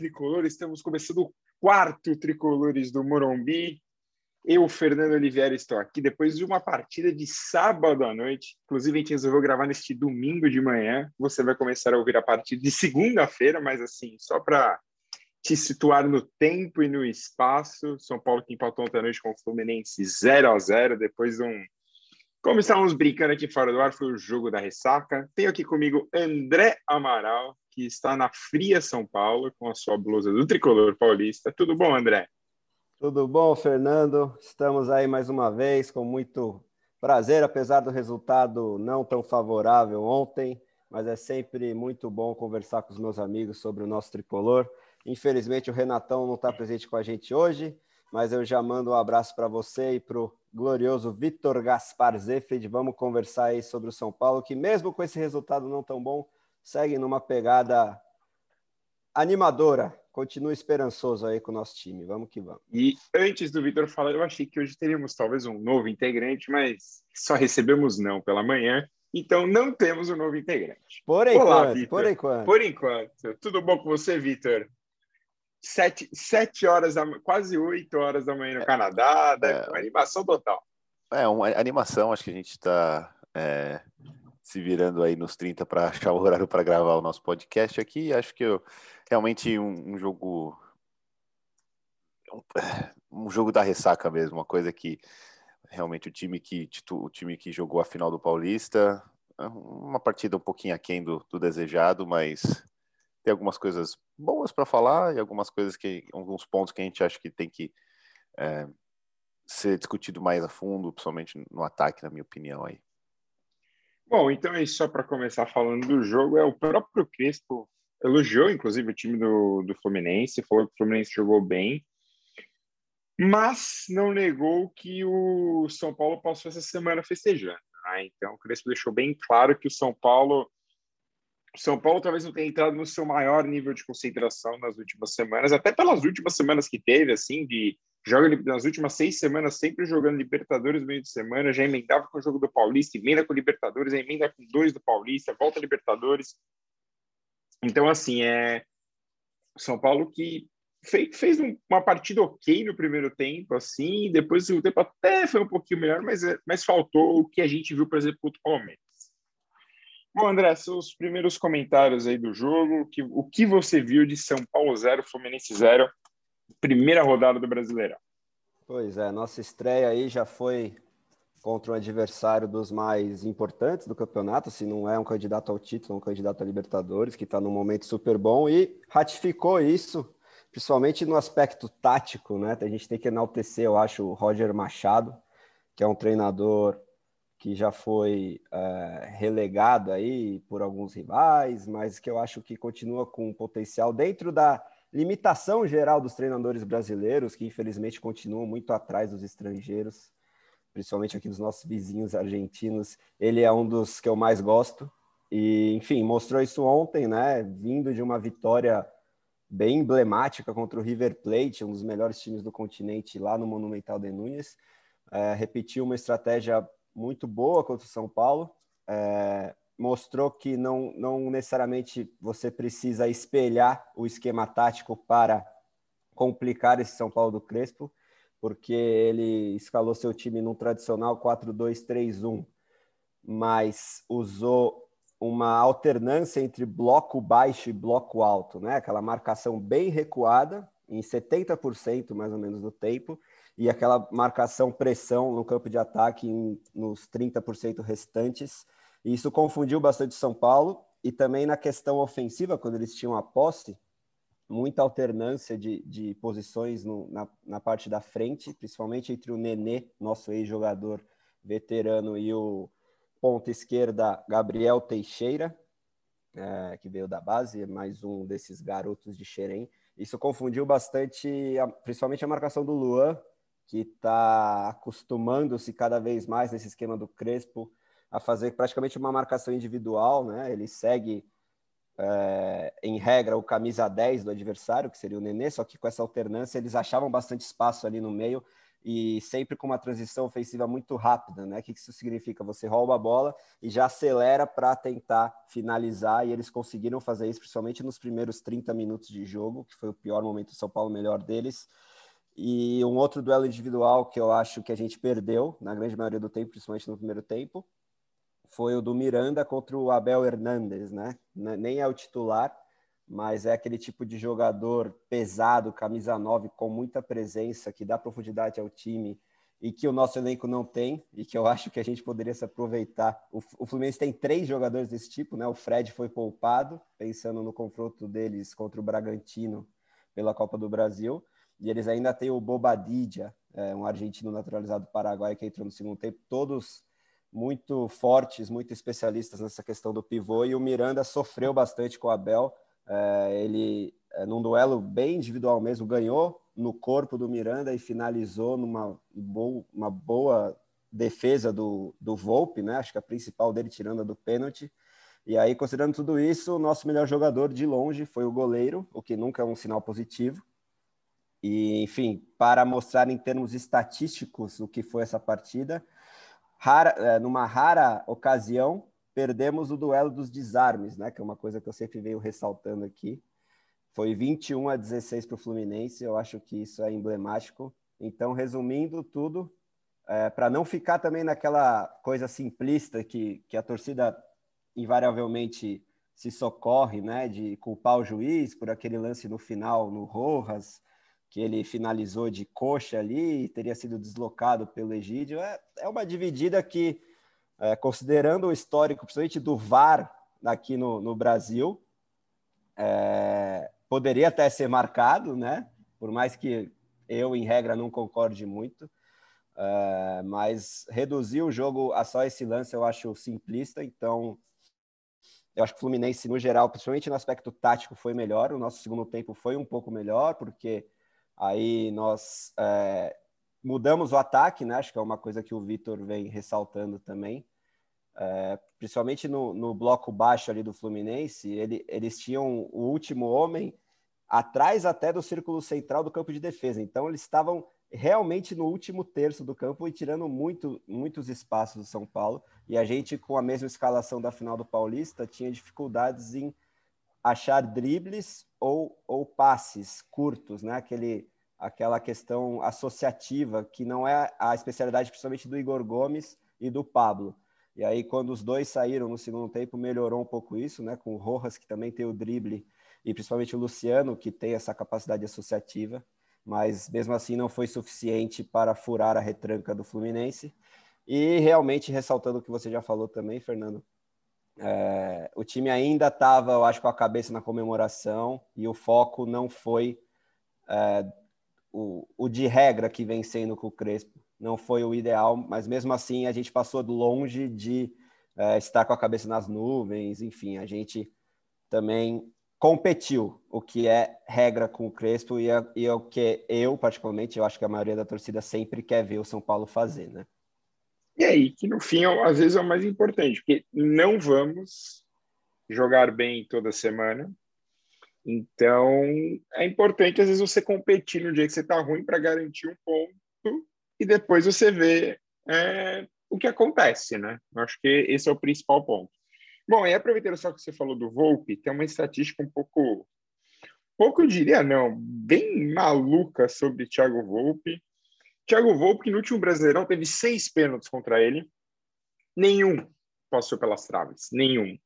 Tricolor, estamos começando o quarto Tricolores do Morumbi. Eu, Fernando Oliveira, estou aqui depois de uma partida de sábado à noite. Inclusive, a gente resolveu gravar neste domingo de manhã. Você vai começar a ouvir a partir de segunda-feira, mas assim, só para te situar no tempo e no espaço. São Paulo que empatou ontem à noite com o Fluminense 0 a 0 depois de um. Como estávamos brincando aqui fora do ar, foi o jogo da ressaca. Tenho aqui comigo André Amaral, que está na fria São Paulo com a sua blusa do tricolor paulista. Tudo bom, André? Tudo bom, Fernando? Estamos aí mais uma vez com muito prazer, apesar do resultado não tão favorável ontem, mas é sempre muito bom conversar com os meus amigos sobre o nosso tricolor. Infelizmente, o Renatão não está presente com a gente hoje, mas eu já mando um abraço para você e para o glorioso Vitor Gaspar Zefrid. Vamos conversar aí sobre o São Paulo, que mesmo com esse resultado não tão bom, segue numa pegada animadora. Continua esperançoso aí com o nosso time. Vamos que vamos. E antes do Vitor falar, eu achei que hoje teríamos talvez um novo integrante, mas só recebemos não pela manhã. Então não temos um novo integrante. Por enquanto, Olá, por enquanto. Por enquanto. Tudo bom com você, Vitor? Sete, sete horas, da, quase oito horas da manhã no é, Canadá, é, uma animação total. É, uma animação, acho que a gente está é, se virando aí nos 30 para achar o horário para gravar o nosso podcast aqui. Acho que eu, realmente um, um jogo. Um, um, jogo da ressaca mesmo, uma coisa que realmente o time que, o time que jogou a final do Paulista, é uma partida um pouquinho aquém do, do desejado, mas tem algumas coisas boas para falar e algumas coisas que, alguns pontos que a gente acha que tem que é, ser discutido mais a fundo, principalmente no ataque, na minha opinião aí. Bom, então é só para começar falando do jogo, é o próprio Crespo elogiou, inclusive, o time do, do Fluminense, falou que o Fluminense jogou bem, mas não negou que o São Paulo passou essa semana festejando. Né? Então, o Crespo deixou bem claro que o São Paulo São Paulo talvez não tenha entrado no seu maior nível de concentração nas últimas semanas, até pelas últimas semanas que teve, assim, de joga nas últimas seis semanas sempre jogando Libertadores no meio de semana, já emendava com o jogo do Paulista, emenda com Libertadores, emenda com dois do Paulista, volta Libertadores. Então, assim, é São Paulo que fez, fez uma partida ok no primeiro tempo, assim, depois o tempo até foi um pouquinho melhor, mas, é, mas faltou o que a gente viu, por exemplo, contra o Palmeiras. Bom, André, seus primeiros comentários aí do jogo, que, o que você viu de São Paulo 0, Fluminense 0, primeira rodada do Brasileirão. Pois é, nossa estreia aí já foi contra um adversário dos mais importantes do campeonato, se não é um candidato ao título, um candidato a Libertadores, que está num momento super bom e ratificou isso, principalmente no aspecto tático, né? A gente tem que enaltecer, eu acho, o Roger Machado, que é um treinador que já foi é, relegado aí por alguns rivais, mas que eu acho que continua com potencial dentro da limitação geral dos treinadores brasileiros, que infelizmente continuam muito atrás dos estrangeiros, principalmente aqui dos nossos vizinhos argentinos. Ele é um dos que eu mais gosto. E, enfim, mostrou isso ontem, né? Vindo de uma vitória bem emblemática contra o River Plate, um dos melhores times do continente lá no Monumental de Núñez. É, repetiu uma estratégia muito boa contra o São Paulo. É, mostrou que não, não necessariamente você precisa espelhar o esquema tático para complicar esse São Paulo do Crespo, porque ele escalou seu time num tradicional 4-2-3-1, mas usou uma alternância entre bloco baixo e bloco alto, né? Aquela marcação bem recuada, em 70% mais ou menos do tempo, e aquela marcação pressão no campo de ataque em, nos 30% restantes isso confundiu bastante São Paulo e também na questão ofensiva, quando eles tinham a posse, muita alternância de, de posições no, na, na parte da frente, principalmente entre o Nenê, nosso ex-jogador veterano, e o ponta esquerda Gabriel Teixeira, é, que veio da base, mais um desses garotos de Xerém. Isso confundiu bastante, principalmente a marcação do Luan, que está acostumando-se cada vez mais nesse esquema do Crespo, a fazer praticamente uma marcação individual, né? Ele segue é, em regra o camisa 10 do adversário, que seria o Nenê, só que com essa alternância eles achavam bastante espaço ali no meio, e sempre com uma transição ofensiva muito rápida, né? O que isso significa? Você rouba a bola e já acelera para tentar finalizar, e eles conseguiram fazer isso, principalmente nos primeiros 30 minutos de jogo, que foi o pior momento do São Paulo, melhor deles. E um outro duelo individual que eu acho que a gente perdeu, na grande maioria do tempo, principalmente no primeiro tempo, foi o do Miranda contra o Abel Hernandes, né? Nem é o titular, mas é aquele tipo de jogador pesado, camisa 9, com muita presença, que dá profundidade ao time e que o nosso elenco não tem, e que eu acho que a gente poderia se aproveitar. O, Fluminense tem três jogadores desse tipo, né? O Fred foi poupado, pensando no confronto deles contra o Bragantino pela Copa do Brasil, e eles ainda têm o Bobadilla, é, um argentino naturalizado paraguaio que entrou no segundo tempo, todos muito fortes, muito especialistas nessa questão do pivô, e o Miranda sofreu bastante com o Abel, é, ele, é, num duelo bem individual mesmo, ganhou no corpo do Miranda e finalizou numa bo uma boa defesa do, do Volpe, né? Acho que a principal dele, tirando a do pênalti. E aí, considerando tudo isso, o nosso melhor jogador de longe foi o goleiro, o que nunca é um sinal positivo. E, enfim, para mostrar em termos estatísticos o que foi essa partida, rara, é, numa rara ocasião, perdemos o duelo dos desarmes, né? Que é uma coisa que eu sempre venho ressaltando aqui. Foi 21 a 16 para o Fluminense, eu acho que isso é emblemático. Então, resumindo tudo, é, para não ficar também naquela coisa simplista que, que a torcida invariavelmente se socorre, né, de culpar o juiz por aquele lance no final no Rojas, que ele finalizou de coxa ali e teria sido deslocado pelo Egídio. É, é uma dividida que é, considerando o histórico, principalmente do VAR aqui no, no Brasil, é, poderia até ser marcado, né? Por mais que eu, em regra, não concorde muito. É, mas reduzir o jogo a só esse lance eu acho simplista, então eu acho que o Fluminense, no geral, principalmente no aspecto tático, foi melhor. O nosso segundo tempo foi um pouco melhor, porque aí nós é, mudamos o ataque, né? Acho que é uma coisa que o Vitor vem ressaltando também. É, principalmente no, no, bloco baixo ali do Fluminense, ele, eles tinham o último homem atrás até do círculo central do campo de defesa. Então eles estavam realmente no último terço do campo e tirando muito, muitos espaços do São Paulo. E a gente, com a mesma escalação da final do Paulista, tinha dificuldades em achar dribles ou, ou passes curtos, né? Aquele, aquela questão associativa que não é a especialidade principalmente do Igor Gomes e do Pablo. E aí, quando os dois saíram no segundo tempo, melhorou um pouco isso, né? Com o Rojas, que também tem o drible, e principalmente o Luciano, que tem essa capacidade associativa, mas mesmo assim não foi suficiente para furar a retranca do Fluminense. E realmente, ressaltando o que você já falou também, Fernando, é, o time ainda estava, eu acho, com a cabeça na comemoração e o foco não foi é, o, o de regra que vem sendo com o Crespo não foi o ideal, mas mesmo assim a gente passou longe de é, estar com a cabeça nas nuvens, enfim, a gente também competiu, o que é regra com o Crespo e é, e é o que eu, particularmente, eu acho que a maioria da torcida sempre quer ver o São Paulo fazer, né? E aí, que no fim, às vezes é o mais importante, porque não vamos jogar bem toda semana, então é importante, às vezes, você competir no dia que você está ruim para garantir um ponto e depois você vê é, o que acontece, né? Eu acho que esse é o principal ponto. Bom, e aproveitando só que você falou do Volpe, tem uma estatística um pouco, pouco eu diria não, bem maluca sobre Thiago Volpe. Thiago Volpe, que no último Brasileirão teve seis pênaltis contra ele, nenhum passou pelas traves, nenhum.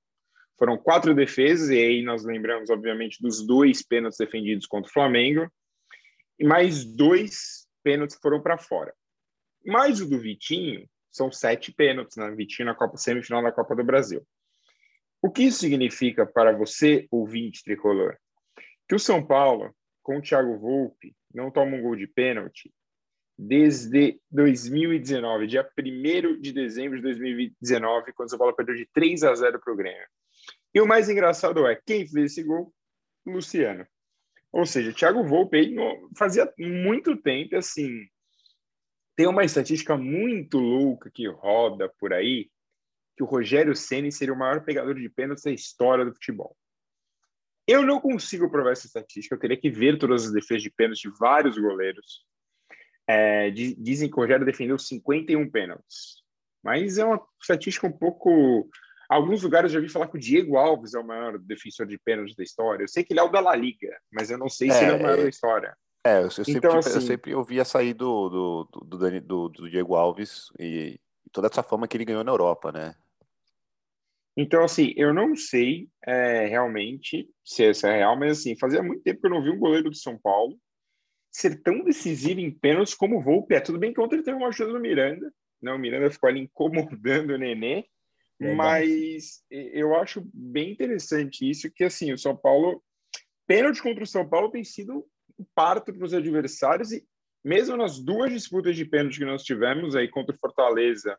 Foram quatro defesas, e aí nós lembramos, obviamente, dos dois pênaltis defendidos contra o Flamengo, e mais dois pênaltis foram para fora. Mais o do Vitinho, são sete pênaltis na né? Vitinho na Copa semifinal da Copa do Brasil. O que isso significa para você, ouvinte tricolor? Que o São Paulo, com o Thiago Volpe, não toma um gol de pênalti desde 2019, dia 1 de dezembro de 2019, quando o São Paulo perdeu de 3 a 0 para o Grêmio. E o mais engraçado é, quem fez esse gol? Luciano. Ou seja, o Thiago Volpe fazia muito tempo, assim, tem uma estatística muito louca que roda por aí, que o Rogério Ceni seria o maior pegador de pênaltis da história do futebol. Eu não consigo provar essa estatística, eu teria que ver todas as defesas de pênaltis de vários goleiros. É, dizem que o Rogério defendeu 51 pênaltis. Mas é uma estatística um pouco. Alguns lugares eu já vi falar que o Diego Alves é o maior defensor de pênaltis da história. Eu sei que ele é o da La Liga, mas eu não sei é, se ele é o maior é... da história. É, eu, sempre, então, assim, eu sempre ouvia sair do, do, do, do, do Diego Alves e toda essa fama que ele ganhou na Europa, né? Então, assim, eu não sei é, realmente se essa é real, mas assim, fazia muito tempo que eu não vi um goleiro de São Paulo ser tão decisivo em pênaltis como o Volpe é. Tudo bem que ontem ele teve uma ajuda do Miranda, né? O Miranda ficou ali incomodando o Nenê, mas eu acho bem interessante isso, que assim, o São Paulo, pênalti contra o São Paulo tem sido um parto para os adversários e mesmo nas duas disputas de pênalti que nós tivemos aí contra o Fortaleza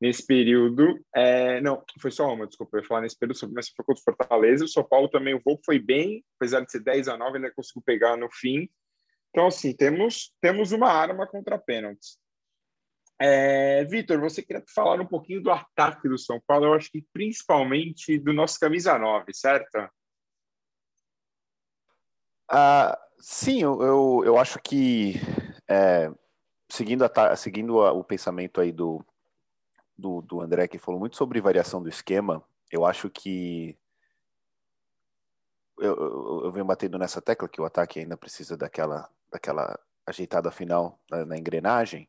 nesse período, é, não, foi só uma, desculpa, eu ia falar nesse período, mas foi contra o Fortaleza, o São Paulo também, o voo foi bem, apesar de ser 10 a 9, ainda conseguiu pegar no fim, então assim, temos, temos uma arma contra pênaltis. É, Vitor, você queria falar um pouquinho do ataque do São Paulo, eu acho que principalmente do nosso camisa 9, certo? Uh, sim, eu, eu, eu, acho que é, seguindo, a, seguindo a, o pensamento aí do, do, do André, que falou muito sobre variação do esquema, eu acho que eu, eu, eu venho batendo nessa tecla que o ataque ainda precisa daquela, daquela ajeitada final na, na engrenagem,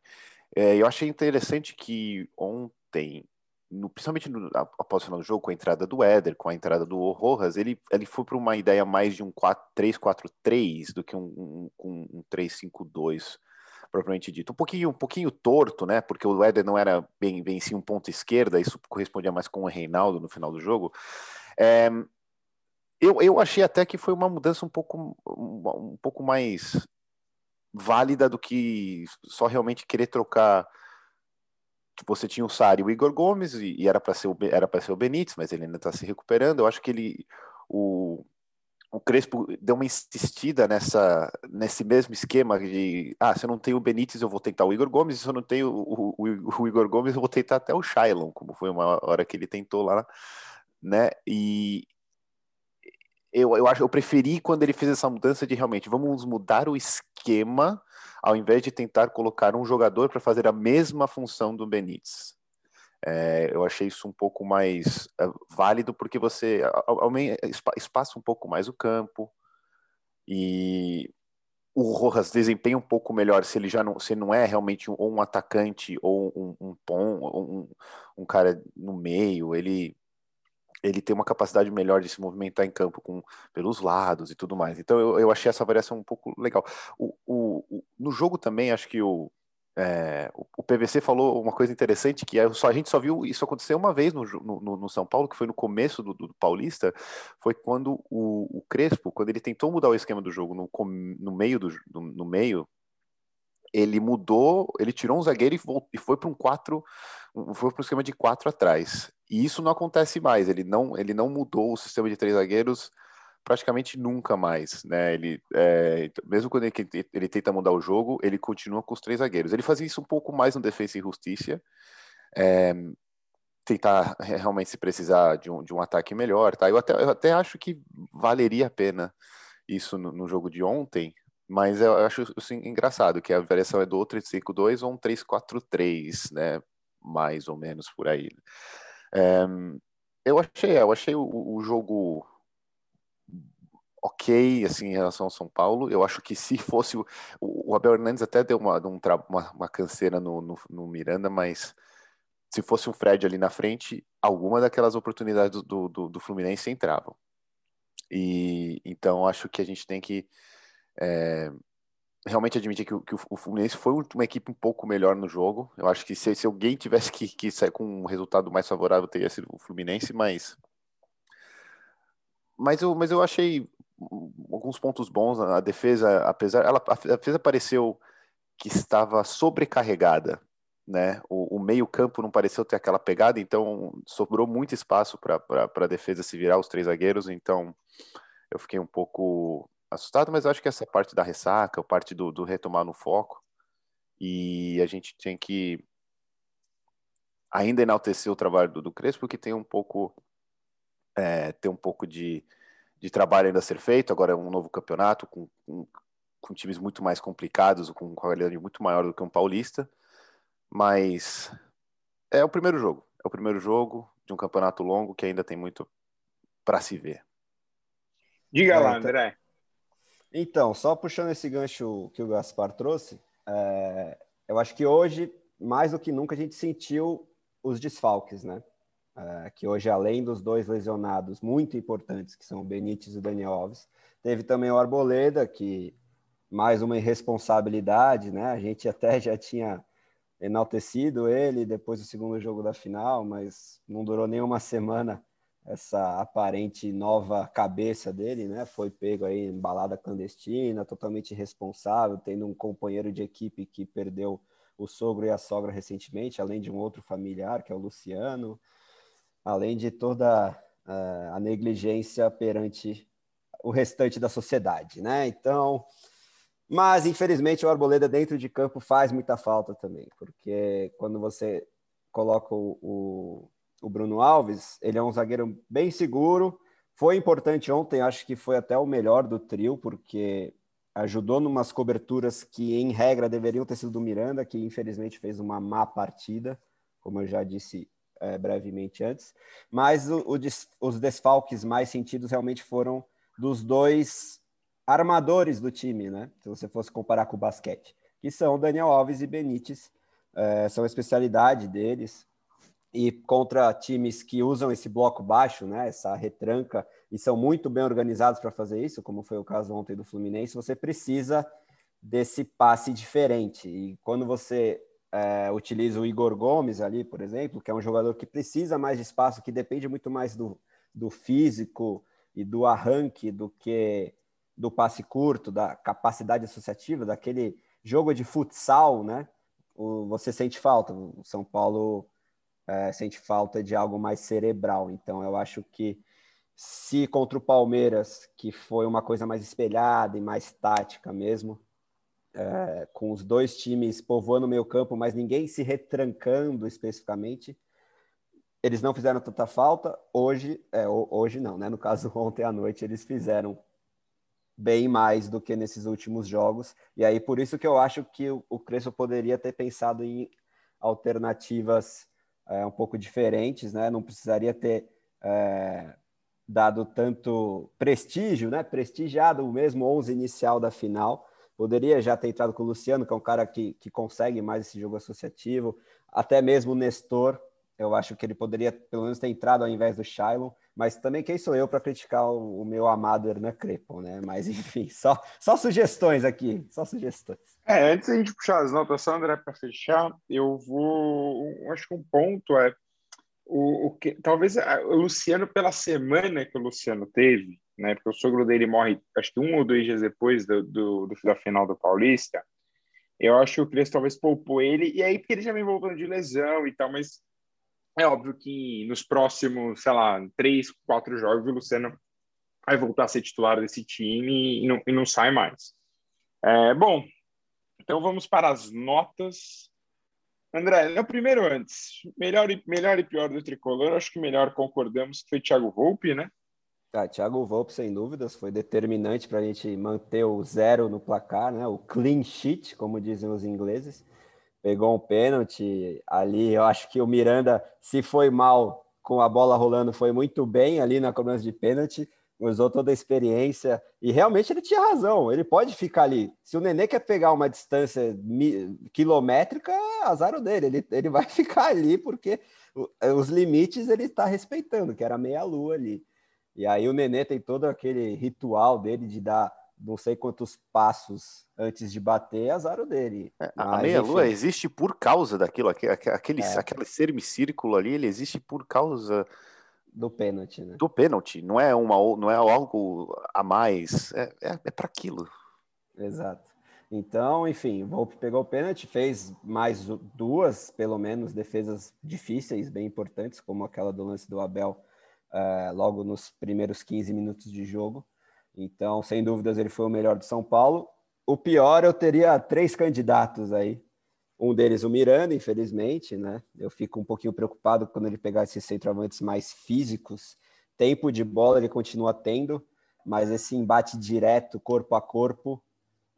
é, eu achei interessante que ontem, no, principalmente no, após o final do jogo, com a entrada do Éder, com a entrada do Rojas, ele, ele foi para uma ideia mais de um 3-4-3 do que um, um, um 3-5-2 propriamente dito. Um pouquinho, um pouquinho torto, né? Porque o Éder não era bem, bem sim um ponto esquerda, isso correspondia mais com o Reinaldo no final do jogo. É, eu, eu achei até que foi uma mudança um pouco, um, pouco mais válida do que só realmente querer trocar. Você tinha o Sari e o Igor Gomes, e, e era para ser, o, ser o Benítez, mas ele ainda está se recuperando. Eu acho que ele. O, o Crespo deu uma insistida nessa, nesse mesmo esquema de ah, se eu não tenho o Benítez, eu vou tentar o Igor Gomes, se eu não tenho o, o, o Igor Gomes, eu vou tentar até o Shailon, como foi uma hora que ele tentou lá, né? E, eu, eu acho eu preferi quando ele fez essa mudança de realmente vamos mudar o esquema ao invés de tentar colocar um jogador para fazer a mesma função do Benítez. É, eu achei isso um pouco mais é, válido porque você espaça um pouco mais o campo e o Rojas desempenha um pouco melhor se ele já não, se não é realmente um, um atacante ou um, um pom, um, um cara no meio, ele ele tem uma capacidade melhor de se movimentar em campo com, pelos lados e tudo mais. Então eu, eu achei essa variação um pouco legal. O, o, o no jogo também, acho que o, é, o, PVC falou uma coisa interessante, que é, só, a gente só viu isso acontecer uma vez no, no, no São Paulo, que foi no começo do, do Paulista, foi quando o, o, Crespo, quando ele tentou mudar o esquema do jogo no, no meio, do, no meio ele mudou, ele tirou um zagueiro e, voltou, e foi para um 4, foi para um esquema de quatro atrás. E isso não acontece mais. Ele não, ele não mudou o sistema de três zagueiros praticamente nunca mais, né? Ele, é, mesmo quando ele, ele, tenta mudar o jogo, ele continua com os três zagueiros. Ele fazia isso um pouco mais no Defesa e Justiça, é, tentar realmente se precisar de um, de um ataque melhor, tá? Eu até, eu até acho que valeria a pena isso no, no jogo de ontem, mas eu acho assim, engraçado que a variação é do 3-5-2 ou um 3-4-3, né? Mais ou menos por aí. É, eu achei, eu achei o, o, jogo ok, assim, em relação ao São Paulo. Eu acho que se fosse o, o Abel Hernandes até deu uma, uma, uma canseira no, no, no, Miranda, mas se fosse um Fred ali na frente, alguma daquelas oportunidades do, do, do Fluminense entravam. E então acho que a gente tem que é, realmente admitir que, que, o Fluminense foi uma equipe um pouco melhor no jogo. Eu acho que se, se alguém tivesse que, que, sair com um resultado mais favorável, teria sido o Fluminense, mas. Mas eu, mas eu achei alguns pontos bons. A defesa, apesar. Ela, a defesa pareceu que estava sobrecarregada. Né? O, o meio-campo não pareceu ter aquela pegada, então sobrou muito espaço para a defesa se virar, os três zagueiros. Então eu fiquei um pouco assustado, mas acho que essa parte da ressaca, a parte do, do retomar no foco, e a gente tem que ainda enaltecer o trabalho do, do Crespo, porque tem um pouco é, tem um pouco de, de trabalho ainda a ser feito, agora é um novo campeonato com, com com times muito mais complicados, com qualidade muito maior do que um paulista, mas é o primeiro jogo. É o primeiro jogo de um campeonato longo que ainda tem muito para se ver. Diga é, lá, então- André. Então, só puxando esse gancho que o Gaspar trouxe, é, eu acho que hoje, mais do que nunca, a gente sentiu os desfalques, né? É, que hoje, além dos dois lesionados muito importantes, que são o Benítez e o Daniel Alves, teve também o Arboleda, que mais uma irresponsabilidade, né? A gente até já tinha enaltecido ele depois do segundo jogo da final, mas não durou nem uma semana essa aparente nova cabeça dele, né? Foi pego aí em balada clandestina, totalmente irresponsável, tendo um companheiro de equipe que perdeu o sogro e a sogra recentemente, além de um outro familiar, que é o Luciano, além de toda uh, a negligência perante o restante da sociedade, né? Então, mas infelizmente o Arboleda dentro de campo faz muita falta também, porque quando você coloca o, o Bruno Alves, ele é um zagueiro bem seguro. Foi importante ontem, acho que foi até o melhor do trio, porque ajudou numas coberturas que, em regra, deveriam ter sido do Miranda, que infelizmente fez uma má partida, como eu já disse é, brevemente antes. Mas o, o, os desfalques mais sentidos realmente foram dos dois armadores do time, né? Se você fosse comparar com o basquete, que são Daniel Alves e Benítez, é, são a especialidade deles e contra times que usam esse bloco baixo, né, essa retranca, e são muito bem organizados para fazer isso, como foi o caso ontem do Fluminense, você precisa desse passe diferente. E quando você é, utiliza o Igor Gomes ali, por exemplo, que é um jogador que precisa mais de espaço, que depende muito mais do, do físico e do arranque do que do passe curto, da capacidade associativa, daquele jogo de futsal, né? O, você sente falta. O São Paulo é, sente falta de algo mais cerebral. Então, eu acho que se contra o Palmeiras, que foi uma coisa mais espelhada e mais tática mesmo, é, com os dois times povoando o meio campo, mas ninguém se retrancando especificamente, eles não fizeram tanta falta. Hoje, é, hoje não, né? No caso, ontem à noite, eles fizeram bem mais do que nesses últimos jogos. E aí, por isso que eu acho que o, o Crespo poderia ter pensado em alternativas é, um pouco diferentes, né? Não precisaria ter é, dado tanto prestígio, né? Prestigiado o mesmo 11 inicial da final. Poderia já ter entrado com o Luciano, que é um cara que, que consegue mais esse jogo associativo. Até mesmo o Nestor, eu acho que ele poderia pelo menos ter entrado ao invés do Shailon. Mas também quem sou eu para criticar o, o, meu amado Hernan Crepo, né? Mas enfim, só, só sugestões aqui, só sugestões. É, antes da gente puxar as notas, Sandra, para fechar, eu vou. Acho que um ponto é o, o que talvez o Luciano, pela semana que o Luciano teve, né? Porque o sogro dele morre, acho que um ou dois dias depois do, do, do da final do Paulista. Eu acho que o Crespo talvez poupou ele, e aí porque ele já vem voltando de lesão e tal, mas é óbvio que nos próximos, sei lá, três, quatro jogos, o Luciano vai voltar a ser titular desse time e não, e não sai mais. É, bom, então vamos para as notas. André, o primeiro antes. Melhor e, melhor e pior do tricolor, acho que melhor concordamos que foi Thiago Volpe, né? Ah, Thiago Volpe, sem dúvidas, foi determinante para a gente manter o zero no placar, né? O clean sheet, como dizem os ingleses pegou um pênalti ali. Eu acho que o Miranda, se foi mal com a bola rolando, foi muito bem ali na cobrança de pênalti, usou toda a experiência e realmente ele tinha razão. Ele pode ficar ali. Se o Nenê quer pegar uma distância quilométrica, azar o dele. Ele, ele vai ficar ali porque os limites ele está respeitando, que era meia-lua ali. E aí o Nenê tem todo aquele ritual dele de dar não sei quantos passos antes de bater, é azar o dele. É, a meia-lua existe por causa daquilo, aquele, é. aquele semicírculo ali, ele existe por causa do pênalti, né? Do pênalti, não é uma, não é algo a mais, é, é, é para aquilo. Exato. Então, enfim, o Volpe pegou o pênalti, fez mais duas, pelo menos, defesas difíceis, bem importantes, como aquela do lance do Abel, uh, logo nos primeiros 15 minutos de jogo. Então, sem dúvidas, ele foi o melhor de São Paulo. O pior, eu teria três candidatos aí. Um deles, o Miranda, infelizmente, né? Eu fico um pouquinho preocupado quando ele pegar esses centroavantes mais físicos. Tempo de bola ele continua tendo, mas esse embate direto, corpo a corpo,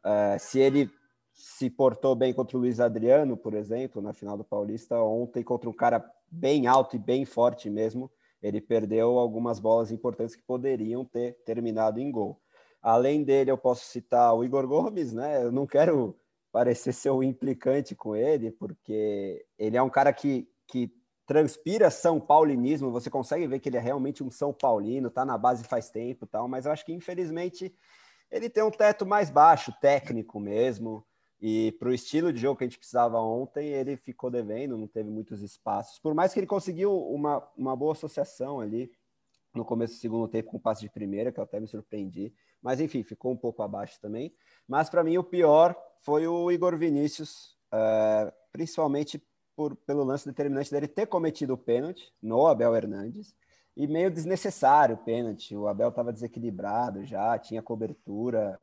é, se ele se portou bem contra o Luiz Adriano, por exemplo, na final do Paulista, ontem contra um cara bem alto e bem forte mesmo, ele perdeu algumas bolas importantes que poderiam ter terminado em gol. Além dele, eu posso citar o Igor Gomes, né? Eu não quero parecer ser implicante com ele, porque ele é um cara que, que transpira São Paulinismo, você consegue ver que ele é realmente um São Paulino, tá na base faz tempo tal, mas eu acho que infelizmente ele tem um teto mais baixo, técnico mesmo, e para o estilo de jogo que a gente precisava ontem, ele ficou devendo, não teve muitos espaços. Por mais que ele conseguiu uma, uma boa associação ali no começo do segundo tempo com o passe de primeira, que eu até me surpreendi. Mas enfim, ficou um pouco abaixo também. Mas para mim o pior foi o Igor Vinícius, uh, principalmente por, pelo lance determinante dele ter cometido o pênalti no Abel Hernandes e meio desnecessário o pênalti. O Abel estava desequilibrado já, tinha cobertura.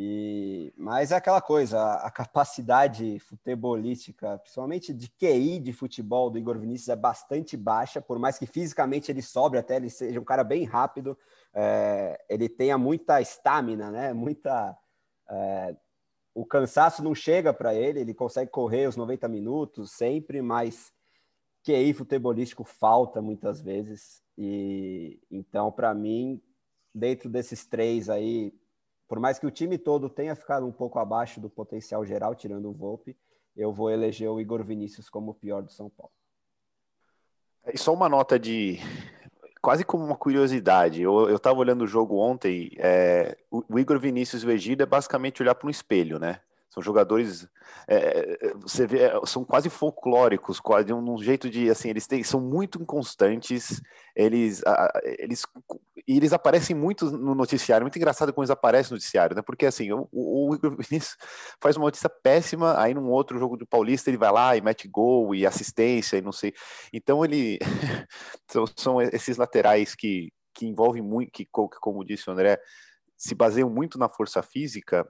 E, mas é aquela coisa, a, capacidade futebolística, principalmente de QI de futebol do Igor Vinícius é bastante baixa, por mais que fisicamente ele sobre até, ele seja um cara bem rápido, é, ele tenha muita estamina, né? Muita. É, o cansaço não chega para ele, ele consegue correr os 90 minutos sempre, mas QI futebolístico falta muitas vezes. E então, para mim, dentro desses três aí, por mais que o time todo tenha ficado um pouco abaixo do potencial geral, tirando o Volpe, eu vou eleger o Igor Vinícius como o pior do São Paulo. E só uma nota de. Quase como uma curiosidade. Eu, eu tava olhando o jogo ontem. É, o, o Igor Vinícius e o Egídio é basicamente olhar para um espelho, né? São jogadores, é, é, você vê, é, são quase folclóricos, quase um, um jeito de, assim, eles têm, são muito inconstantes, eles, eles, e eles aparecem muito no noticiário, muito engraçado quando eles aparecem no noticiário, né? Porque, assim, o, o Igor Vinícius faz uma notícia péssima, aí num outro jogo do Paulista ele vai lá e mete gol e assistência e não sei. Então ele, são, são esses laterais que, que envolvem muito, que, como disse o André, se baseiam muito na força física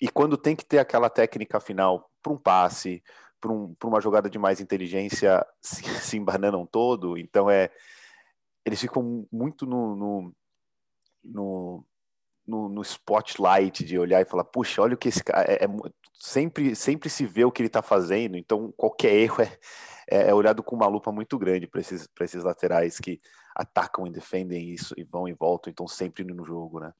e quando tem que ter aquela técnica final para um passe, para um, uma jogada de mais inteligência, se, se embananam todo. Então é eles ficam muito no, no, no, no, no spotlight de olhar e falar, puxa, olha o que esse cara é, é sempre sempre se vê o que ele está fazendo. Então qualquer erro é, é, é olhado com uma lupa muito grande para esses esses laterais que atacam e defendem isso e vão e voltam, então sempre no jogo, né?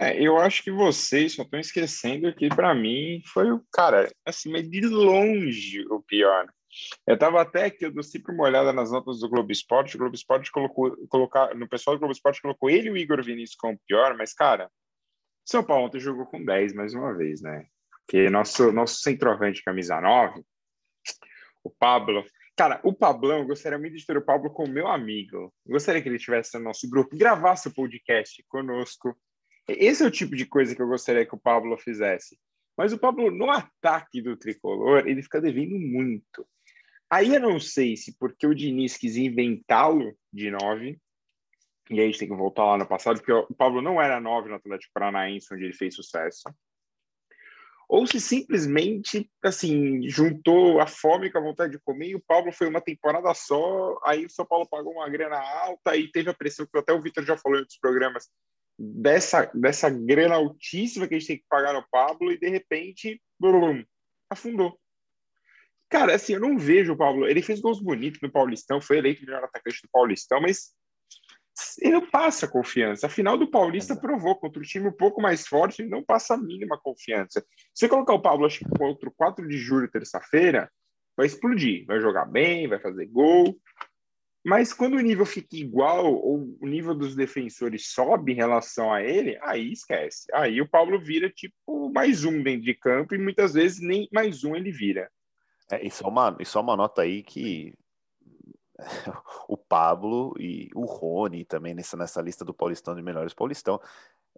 É, eu acho que vocês só estão esquecendo que, para mim, foi o cara, assim, de longe o pior. Eu estava até aqui, eu dou sempre uma olhada nas notas do Globo Esporte. O Globo Esporte colocou, colocar, no pessoal do Globo Esporte colocou ele e o Igor Vinícius como pior, mas, cara, São Paulo ontem jogou com 10 mais uma vez, né? Porque nosso, nosso centroavante, camisa 9, o Pablo. Cara, o Pablão, eu gostaria muito de ter o Pablo como meu amigo. Eu gostaria que ele estivesse no nosso grupo, gravasse o podcast conosco esse é o tipo de coisa que eu gostaria que o Pablo fizesse. Mas o Pablo, no ataque do tricolor, ele fica devendo muito. Aí eu não sei se porque o Diniz quis inventá-lo de nove, e aí a gente tem que voltar lá no passado, porque o Pablo não era nove no Atlético Paranaense, onde ele fez sucesso. Ou se simplesmente, assim, juntou a fome com a vontade de comer, e o Pablo foi uma temporada só, aí o São Paulo pagou uma grana alta, e teve a pressão que até o Vitor já falou em outros programas, dessa, dessa grana altíssima que a gente tem que pagar no Pablo e de repente, blum, afundou. Cara, assim, eu não vejo o Pablo. Ele fez gols bonitos no Paulistão, foi eleito melhor atacante do Paulistão, mas ele não passa confiança. A final do Paulista provou contra o time um pouco mais forte, ele não passa a mínima confiança. Se você colocar o Pablo, acho que contra o 4 de julho, terça-feira, vai explodir, vai jogar bem, vai fazer gol. Mas quando o nível fica igual ou o nível dos defensores sobe em relação a ele, aí esquece. Aí o Paulo vira tipo mais um dentro de campo e muitas vezes nem mais um ele vira. É, e, só uma, e só uma nota aí que o Pablo e o Rony também nessa, nessa lista do Paulistão de melhores Paulistão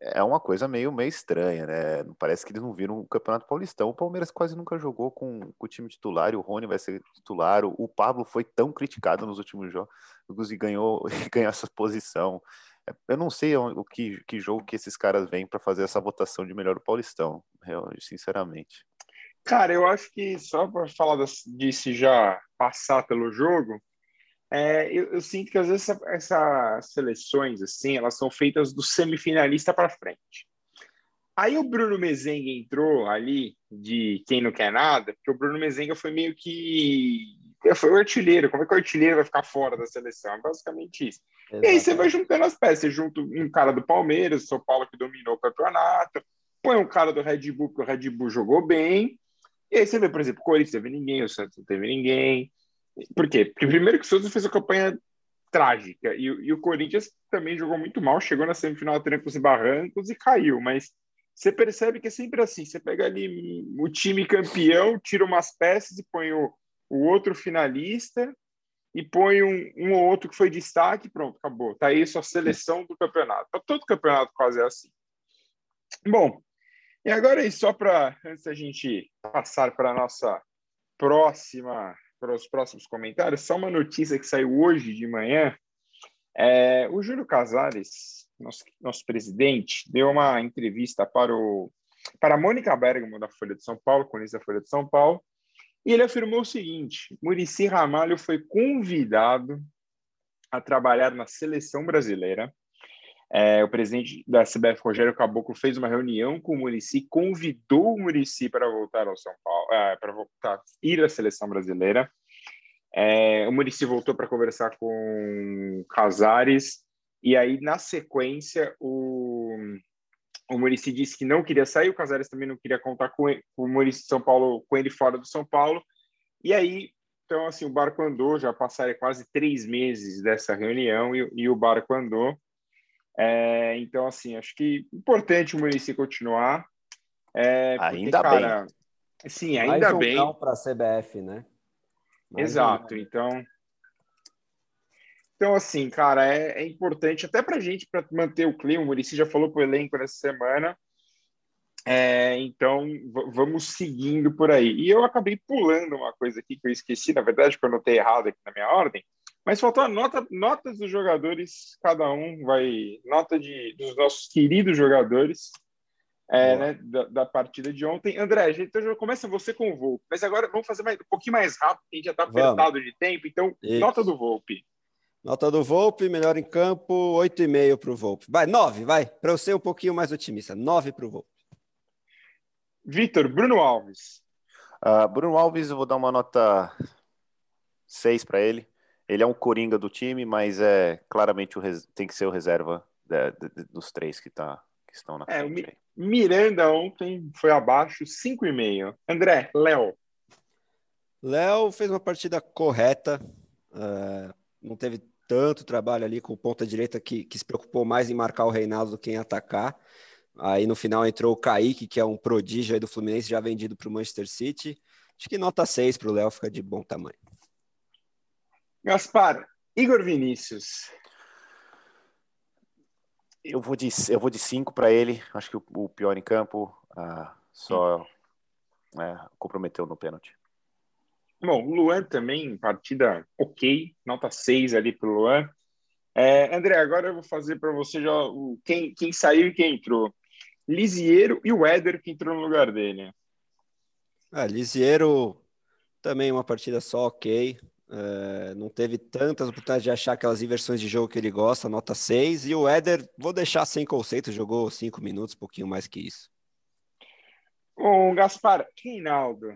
é uma coisa meio, meio estranha, né? Parece que eles não viram o Campeonato Paulistão. O Palmeiras quase nunca jogou com, com o time titular e o Rony vai ser titular. O, Pablo foi tão criticado nos últimos jogos e ganhou, ganhou essa posição. Eu não sei o que, que jogo que esses caras vêm para fazer essa votação de melhor Paulistão, sinceramente. Cara, eu acho que só para falar disso já passar pelo jogo, é, eu, eu, sinto que às vezes essa, essas seleções assim elas são feitas do semifinalista para frente. Aí o Bruno Mezenga entrou ali de quem não quer nada, porque o Bruno Mezenga foi meio que foi o artilheiro. Como é que o artilheiro vai ficar fora da seleção? É basicamente isso. Exatamente. E aí você vai juntando as peças. Você junta um cara do Palmeiras, São Paulo que dominou o campeonato, põe um cara do Red Bull, porque o Red Bull jogou bem. E aí você vê, por exemplo, o Corinthians teve ninguém, o Santos não teve ninguém. Por quê? Porque primeiro que o Santos fez uma campanha trágica e, e o Corinthians também jogou muito mal, chegou na semifinal a trancos e barrancos e caiu, mas você percebe que é sempre assim, você pega ali o time campeão, tira umas peças e põe o, o outro finalista e põe um, um ou outro que foi destaque, pronto, acabou. Tá aí sua seleção do campeonato. Tá todo campeonato quase é assim. Bom, e agora aí, só para, antes da gente passar para a nossa próxima, para os próximos comentários, só uma notícia que saiu hoje de manhã. É, o Júlio Casares, nosso, nosso presidente, deu uma entrevista para, o, para a Mônica Bergamo, da Folha de São Paulo, colunista da Folha de São Paulo, e ele afirmou o seguinte: Murici Ramalho foi convidado a trabalhar na seleção brasileira. É, o presidente da CBF, Rogério Caboclo, fez uma reunião com o Murici, convidou o Murici para voltar ao São Paulo, é, para voltar ir à seleção brasileira. É, o Murici voltou para conversar com Casares e aí na sequência o o Murici disse que não queria sair, o Casares também não queria contar com, ele, o Murici São Paulo, com ele fora do São Paulo. E aí, então, assim, o barco andou, já passaram quase três meses dessa reunião e, e o barco andou. É, então, assim, acho que importante o Murici continuar. É, porque, ainda cara, bem. Sim, ainda Mais um bem. para a CBF, né? Mais Exato, um... então então, assim, cara, é, é importante até para a gente, para manter o clima. O Murici já falou para o elenco nessa semana. É, então, vamos seguindo por aí. E eu acabei pulando uma coisa aqui que eu esqueci, na verdade, que eu anotei errado aqui na minha ordem, mas faltou a nota, notas dos jogadores, cada um vai. Nota de, dos nossos queridos jogadores é, né, da, da, partida de ontem. André, gente, então começa você com o Volpe, mas agora vamos fazer mais, um pouquinho mais rápido, porque a gente já está apertado de tempo, então, Isso. nota do Volpe. Nota do Volpe, melhor em campo, 8,5 para o Volpe. Vai, 9, vai, para eu ser um pouquinho mais otimista. 9 para o Volpe. Vitor, Bruno Alves. Uh, Bruno Alves, eu vou dar uma nota 6 para ele. Ele é um coringa do time, mas é claramente o res... tem que ser o reserva de, de, de, dos três que, tá, que estão na é, frente. Miranda ontem foi abaixo, 5,5. André, Léo. Léo fez uma partida correta. Uh, não teve tanto trabalho ali com o ponta direita que, que se preocupou mais em marcar o Reinaldo do que em atacar. Aí no final entrou o Kaique, que é um prodígio aí do Fluminense, já vendido para o Manchester City. Acho que nota 6 para o Léo fica de bom tamanho. Gaspar, Igor Vinícius. Eu vou de, eu vou de 5 para ele. Acho que o, o, pior em campo ah, só é, comprometeu no pênalti. Bom, Luan também, partida ok, nota 6 ali para o Luan. É, André, agora eu vou fazer para você já o, quem, quem saiu e quem entrou. Lisiero e o Éder que entrou no lugar dele. Ah, Lisiero também uma partida só ok. É, não teve tantas oportunidades de achar aquelas inversões de jogo que ele gosta, nota 6. E o Éder, vou deixar sem conceito, jogou 5 minutos, um pouquinho mais que isso. Bom, Gaspar, Reinaldo,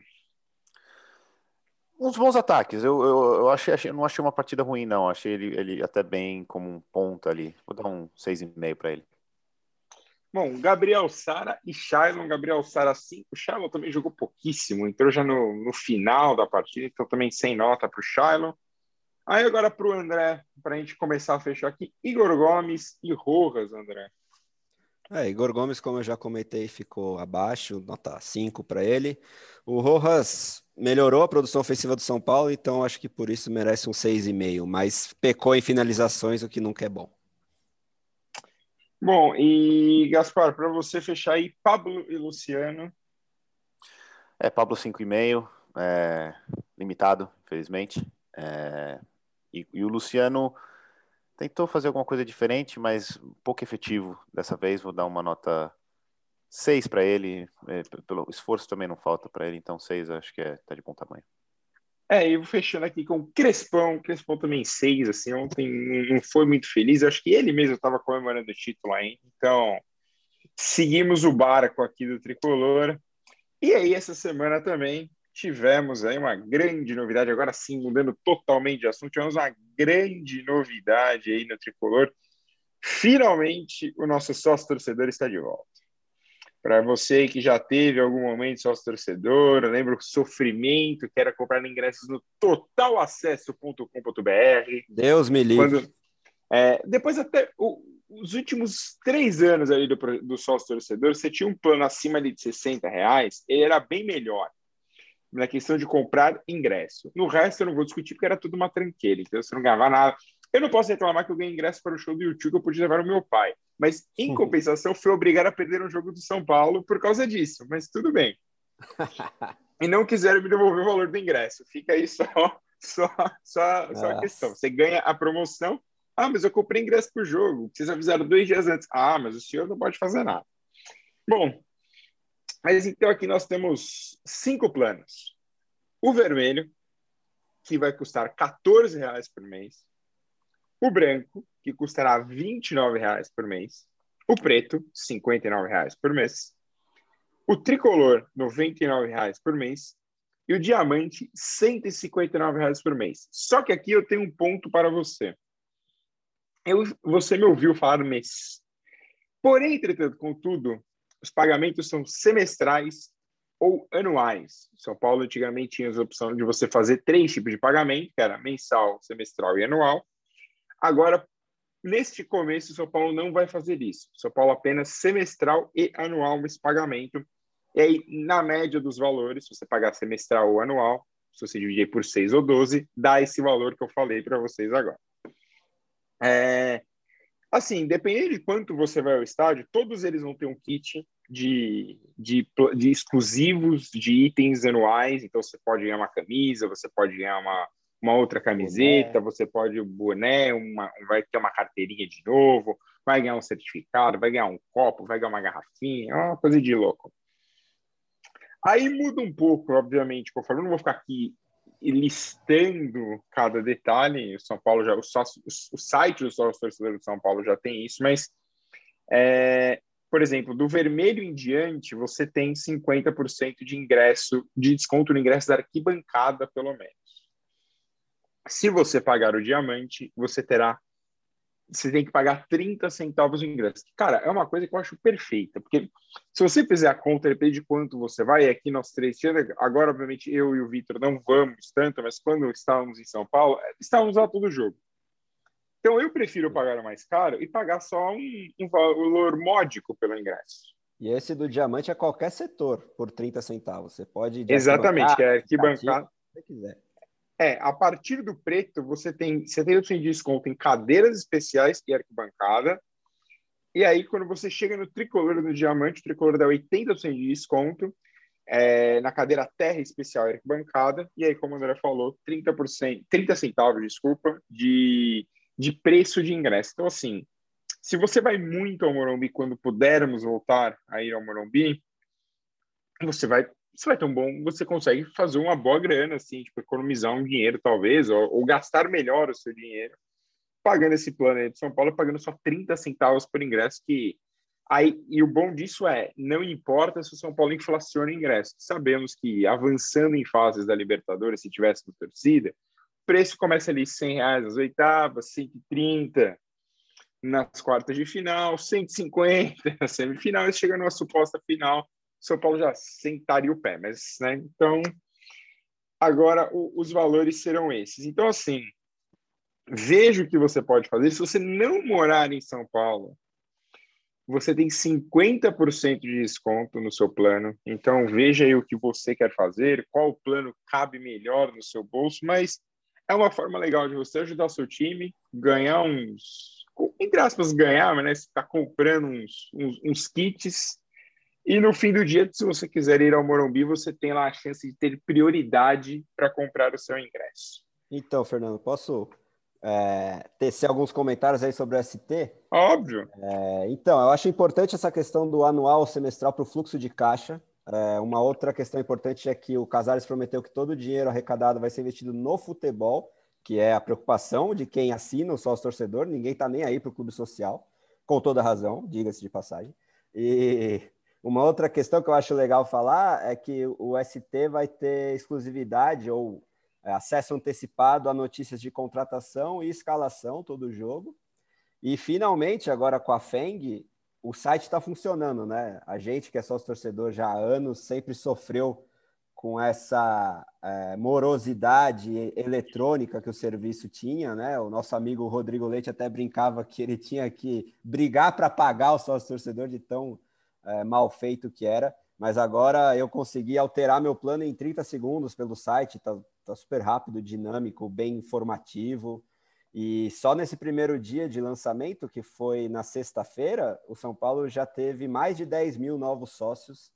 uns bons ataques. Eu, eu, eu achei, achei, não achei uma partida ruim, não. Achei ele, ele até bem como um ponto ali. Vou dar um 6,5 para ele. Bom, Gabriel Sara e Shailon. Gabriel Sara 5. O Shailon também jogou pouquíssimo. Entrou já no, no final da partida, então também sem nota para o Shailon. Aí agora para o André, para a gente começar a fechar aqui. Igor Gomes e Rojas, André. É, Igor Gomes, como eu já comentei, ficou abaixo, nota 5 para ele. O Rojas melhorou a produção ofensiva do São Paulo, então acho que por isso merece um 6,5, mas pecou em finalizações, o que nunca é bom. Bom, e Gaspar, para você fechar aí, Pablo e Luciano. É, Pablo 5,5, é, limitado, felizmente. É, e, e o Luciano tentou fazer alguma coisa diferente, mas pouco efetivo dessa vez. Vou dar uma nota 6 para ele. É, pelo esforço também não falta para ele, então 6 acho que é, tá de bom tamanho. É, eu vou fechando aqui com o Crespão. Crespão também 6, assim, ontem não foi muito feliz. Eu acho que ele mesmo estava comemorando o título aí. Então, seguimos o barco aqui do Tricolor. E aí, essa semana também tivemos aí uma grande novidade, agora sim, mudando totalmente de assunto, tivemos uma grande novidade aí no Tricolor. Finalmente, o nosso sócio torcedor está de volta. Para você que já teve algum momento sócio torcedor, lembra o sofrimento que era comprar ingressos no totalacesso.com.br. Deus me livre. Quando, é, depois até o, os últimos três anos ali do, do sócio torcedor, você tinha um plano acima de 60 reais, ele era bem melhor na questão de comprar ingresso. No resto eu não vou discutir porque era tudo uma tranqueira, então você não ganhava nada. Eu não posso reclamar que eu ganhei ingresso para o show do YouTube que eu podia levar o meu pai, mas em compensação fui obrigado a perder um jogo do São Paulo por causa disso, mas tudo bem. e não quiseram me devolver o valor do ingresso. Fica aí só, só, só, só a questão. Você ganha a promoção. Ah, mas eu comprei ingresso para o jogo. Vocês avisaram dois dias antes. Ah, mas o senhor não pode fazer nada. Bom, mas então aqui nós temos cinco planos. O vermelho, que vai custar 14 reais por mês. O branco, que custará 29 reais por mês. O preto, 59 reais por mês. O tricolor, 99 reais por mês. E o diamante, 159 reais por mês. Só que aqui eu tenho um ponto para você. Eu, você me ouviu falar mês. Porém, entretanto, contudo, os pagamentos são semestrais ou anuais. São Paulo antigamente tinha a opção de você fazer três tipos de pagamento, que era mensal, semestral e anual. Agora, neste começo, São Paulo não vai fazer isso. São Paulo apenas semestral e anual esse pagamento. E aí, na média dos valores, se você pagar semestral ou anual, se você dividir por 6 ou 12, dá esse valor que eu falei para vocês agora. É, assim, dependendo de quanto você vai ao estádio, todos eles vão ter um kit de, de, de exclusivos de itens anuais. Então, você pode ganhar uma camisa, você pode ganhar uma, uma outra camiseta, boné. você pode o boné, uma, vai ter uma carteirinha de novo, vai ganhar um certificado, vai ganhar um copo, vai ganhar uma garrafinha, é uma coisa de louco. Aí muda um pouco, obviamente, conforme eu não vou ficar aqui listando cada detalhe, o São Paulo já, o, sócio, o site do sócio torcedor de São Paulo já tem isso, mas é, por exemplo, do vermelho em diante, você tem 50% de ingresso, de desconto no ingresso da arquibancada, pelo menos. Se você pagar o diamante, você terá. Você tem que pagar 30 centavos de ingresso. Cara, é uma coisa que eu acho perfeita, porque se você fizer a conta, depende de quanto você vai, aqui nós três, agora, obviamente, eu e o Vitor não vamos tanto, mas quando estávamos em São Paulo, estávamos lá todo jogo. Então, eu prefiro pagar o mais caro e pagar só um, um valor módico pelo ingresso. E esse do diamante é qualquer setor, por 30 centavos. Você pode. Exatamente, é arquibancada. Se quiser. É, a partir do preto, você tem 70% de desconto em cadeiras especiais e arquibancada. E aí, quando você chega no tricolor do diamante, o tricolor dá 80% de desconto é, na cadeira terra especial e arquibancada. E aí, como o André falou, 30%, 30 centavos, desculpa, de de preço de ingresso. Então, assim, se você vai muito ao Morumbi quando pudermos voltar a ir ao Morumbi, você vai, você vai ter um bom, você consegue fazer uma boa grana, assim, tipo, economizar um dinheiro, talvez, ou, ou gastar melhor o seu dinheiro, pagando esse plano aí de São Paulo, pagando só 30 centavos por ingresso, que aí, e o bom disso é, não importa se o São Paulo inflaciona o ingresso, sabemos que avançando em fases da Libertadores, se tivéssemos torcida, preço começa ali 100 reais nas oitavas, 130 nas quartas de final, 150 na semifinal, e chega numa suposta final, São Paulo já sentaria o pé, mas, né, então, agora o, os valores serão esses. Então, assim, veja o que você pode fazer. Se você não morar em São Paulo, você tem 50% de desconto no seu plano. Então, veja aí o que você quer fazer, qual plano cabe melhor no seu bolso, mas é uma forma legal de você ajudar o seu time, ganhar uns, entre aspas, ganhar, mas né? Você está comprando uns, uns, uns, kits. E no fim do dia, se você quiser ir ao Morumbi, você tem lá a chance de ter prioridade para comprar o seu ingresso. Então, Fernando, posso é, tecer alguns comentários aí sobre o ST? Óbvio. É, então, eu acho importante essa questão do anual semestral para o fluxo de caixa. É, uma outra questão importante é que o Casares prometeu que todo o dinheiro arrecadado vai ser investido no futebol, que é a preocupação de quem assina o sócio torcedor. Ninguém está nem aí para o clube social, com toda razão, diga-se de passagem. E uma outra questão que eu acho legal falar é que o ST vai ter exclusividade ou é, acesso antecipado a notícias de contratação e escalação todo jogo. E finalmente, agora com a Feng, o site está funcionando, né? A gente que é sócio torcedor já há anos sempre sofreu com essa é, morosidade eletrônica que o serviço tinha, né? O nosso amigo Rodrigo Leite até brincava que ele tinha que brigar para pagar o sócio torcedor de tão é, mal feito que era. Mas agora eu consegui alterar meu plano em 30 segundos pelo site, tá, tá super rápido, dinâmico, bem informativo. E só nesse primeiro dia de lançamento, que foi na sexta-feira, o São Paulo já teve mais de 10 mil novos sócios.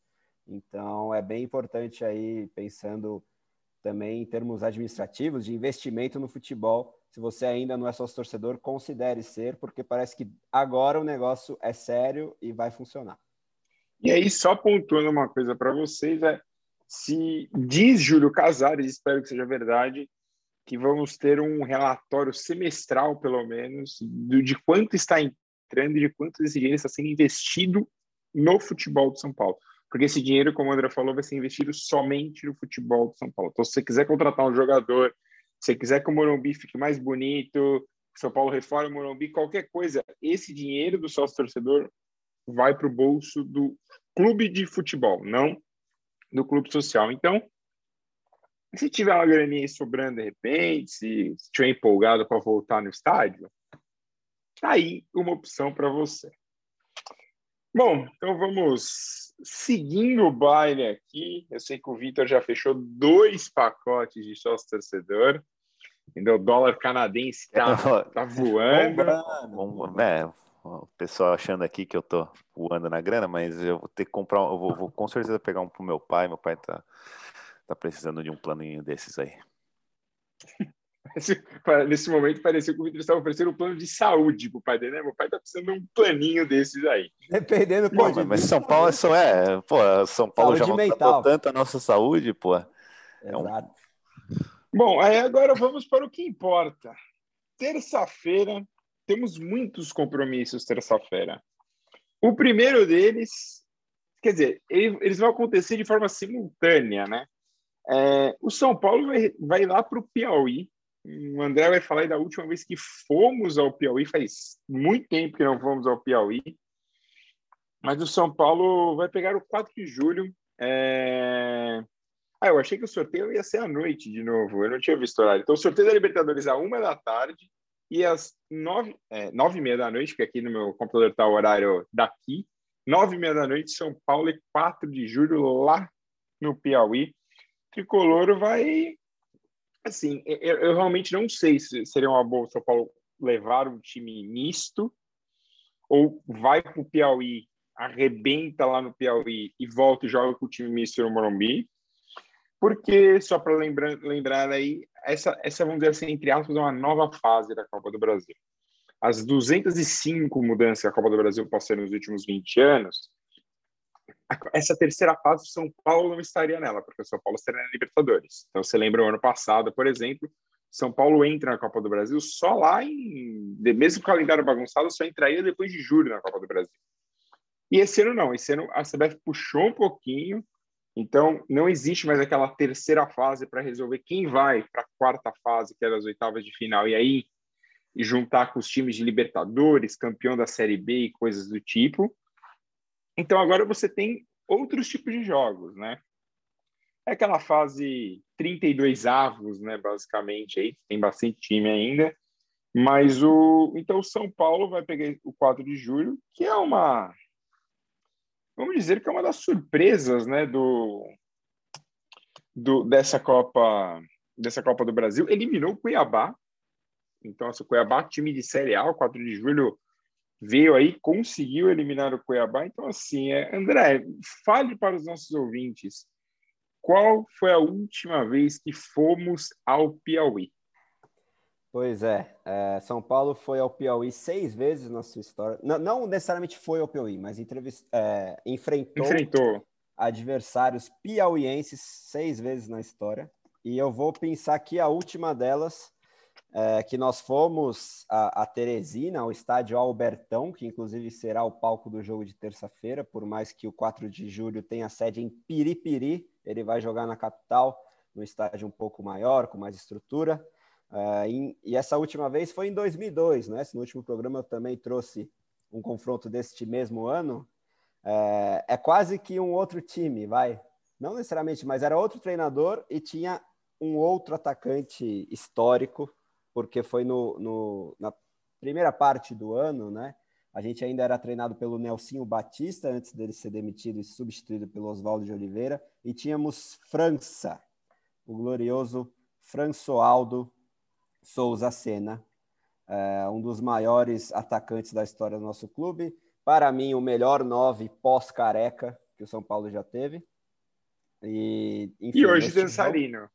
Então é bem importante aí, pensando também em termos administrativos, de investimento no futebol. Se você ainda não é sócio torcedor, considere ser, porque parece que agora o negócio é sério e vai funcionar. E aí, só pontuando uma coisa para vocês, é se diz Júlio Casares, espero que seja verdade, que vamos ter um relatório semestral, pelo menos, de quanto está entrando e de quanto esse dinheiro está sendo investido no futebol de São Paulo. Porque esse dinheiro, como o André falou, vai ser investido somente no futebol de São Paulo. Então, se você quiser contratar um jogador, se você quiser que o Morumbi fique mais bonito, São Paulo reforme o Morumbi, qualquer coisa, esse dinheiro do sócio torcedor vai para o bolso do clube de futebol, não do clube social. Então, se tiver uma graninha sobrando de repente, se estiver empolgado para voltar no estádio, tá aí uma opção para você. Bom, então vamos seguindo o baile aqui. Eu sei que o Vitor já fechou dois pacotes de sócio torcedor. Ainda o dólar canadense está tá voando. É, o pessoal achando aqui que eu tô voando na grana, mas eu vou ter que comprar, eu vou, vou com certeza pegar um pro meu pai. Meu pai tá tá precisando de um planinho desses aí. Nesse momento parecia que o Vitor estava oferecendo um plano de saúde pro pai dele, né? Meu pai tá precisando de um planinho desses aí. Dependendo, pô. Mas, mas São Paulo é só é, pô, São Paulo saúde já maltratou tanto a nossa saúde, pô. É Exato. Um... Bom, aí agora vamos para o que importa. Terça-feira, temos muitos compromissos terça-feira. O primeiro deles, quer dizer, eles vão acontecer de forma simultânea, né? É, o São Paulo vai, vai lá para o Piauí. O André vai falar da última vez que fomos ao Piauí, faz muito tempo que não fomos ao Piauí. Mas o São Paulo vai pegar o 4 de julho. É... Ah, eu achei que o sorteio ia ser à noite de novo. Eu não tinha visto horário. Então, o sorteio da Libertadores à uma da tarde e às nove, é, nove e meia da noite, porque aqui no meu computador está o horário daqui. Nove e meia da noite, São Paulo e 4 de julho lá no Piauí. Tricolor vai. Assim, eu, eu, realmente não sei se seria uma boa São Paulo levar um time misto ou vai para o Piauí, arrebenta lá no Piauí e volta e joga com o time misto no Morumbi. Porque, só para lembrar, lembrar aí, essa, essa, vamos dizer assim, entre aspas, é uma nova fase da Copa do Brasil. As 205 mudanças que a Copa do Brasil passou nos últimos 20 anos, essa terceira fase, o São Paulo não estaria nela, porque o São Paulo estaria na Libertadores. Então, você lembra o ano passado, por exemplo, São Paulo entra na Copa do Brasil só lá em. Mesmo com o calendário bagunçado, só entraria depois de julho na Copa do Brasil. E esse ano não, esse ano a CBF puxou um pouquinho, então não existe mais aquela terceira fase para resolver quem vai para a quarta fase, que é das oitavas de final, e aí e juntar com os times de Libertadores, campeão da Série B e coisas do tipo. Então agora você tem outros tipos de jogos, né? É aquela fase 32 avos, né, basicamente aí, tem bastante time ainda. Mas o então o São Paulo vai pegar o 4 de julho, que é uma vamos dizer que é uma das surpresas, né, do, do dessa Copa dessa Copa do Brasil, eliminou o Cuiabá. Então, o Cuiabá, time de Série A, o 4 de julho veio aí, conseguiu eliminar o Cuiabá. Então, assim, é, André, fale para os nossos ouvintes qual foi a última vez que fomos ao Piauí? Pois é, é São Paulo foi ao Piauí seis vezes na sua história. Não, não necessariamente foi ao Piauí, mas é, enfrentou, enfrentou adversários piauienses seis vezes na história. E eu vou pensar que a última delas é, que nós fomos a, a, Teresina, ao estádio Albertão, que inclusive será o palco do jogo de terça-feira, por mais que o 4 de julho tenha sede em Piripiri, ele vai jogar na capital, no estádio um pouco maior, com mais estrutura. Em, e essa última vez foi em 2002, né? no último programa eu também trouxe um confronto deste mesmo ano. É, é quase que um outro time, vai. Não necessariamente, mas era outro treinador e tinha um outro atacante histórico porque foi no, no, na primeira parte do ano, né? A gente ainda era treinado pelo Nelsinho Batista, antes dele ser demitido e substituído pelo Oswaldo de Oliveira, e tínhamos França, o glorioso Françoaldo Souza Sena, é, um dos maiores atacantes da história do nosso clube. Para mim, o melhor nove pós-careca que o São Paulo já teve. E, enfim, e hoje dançarino. Jogo...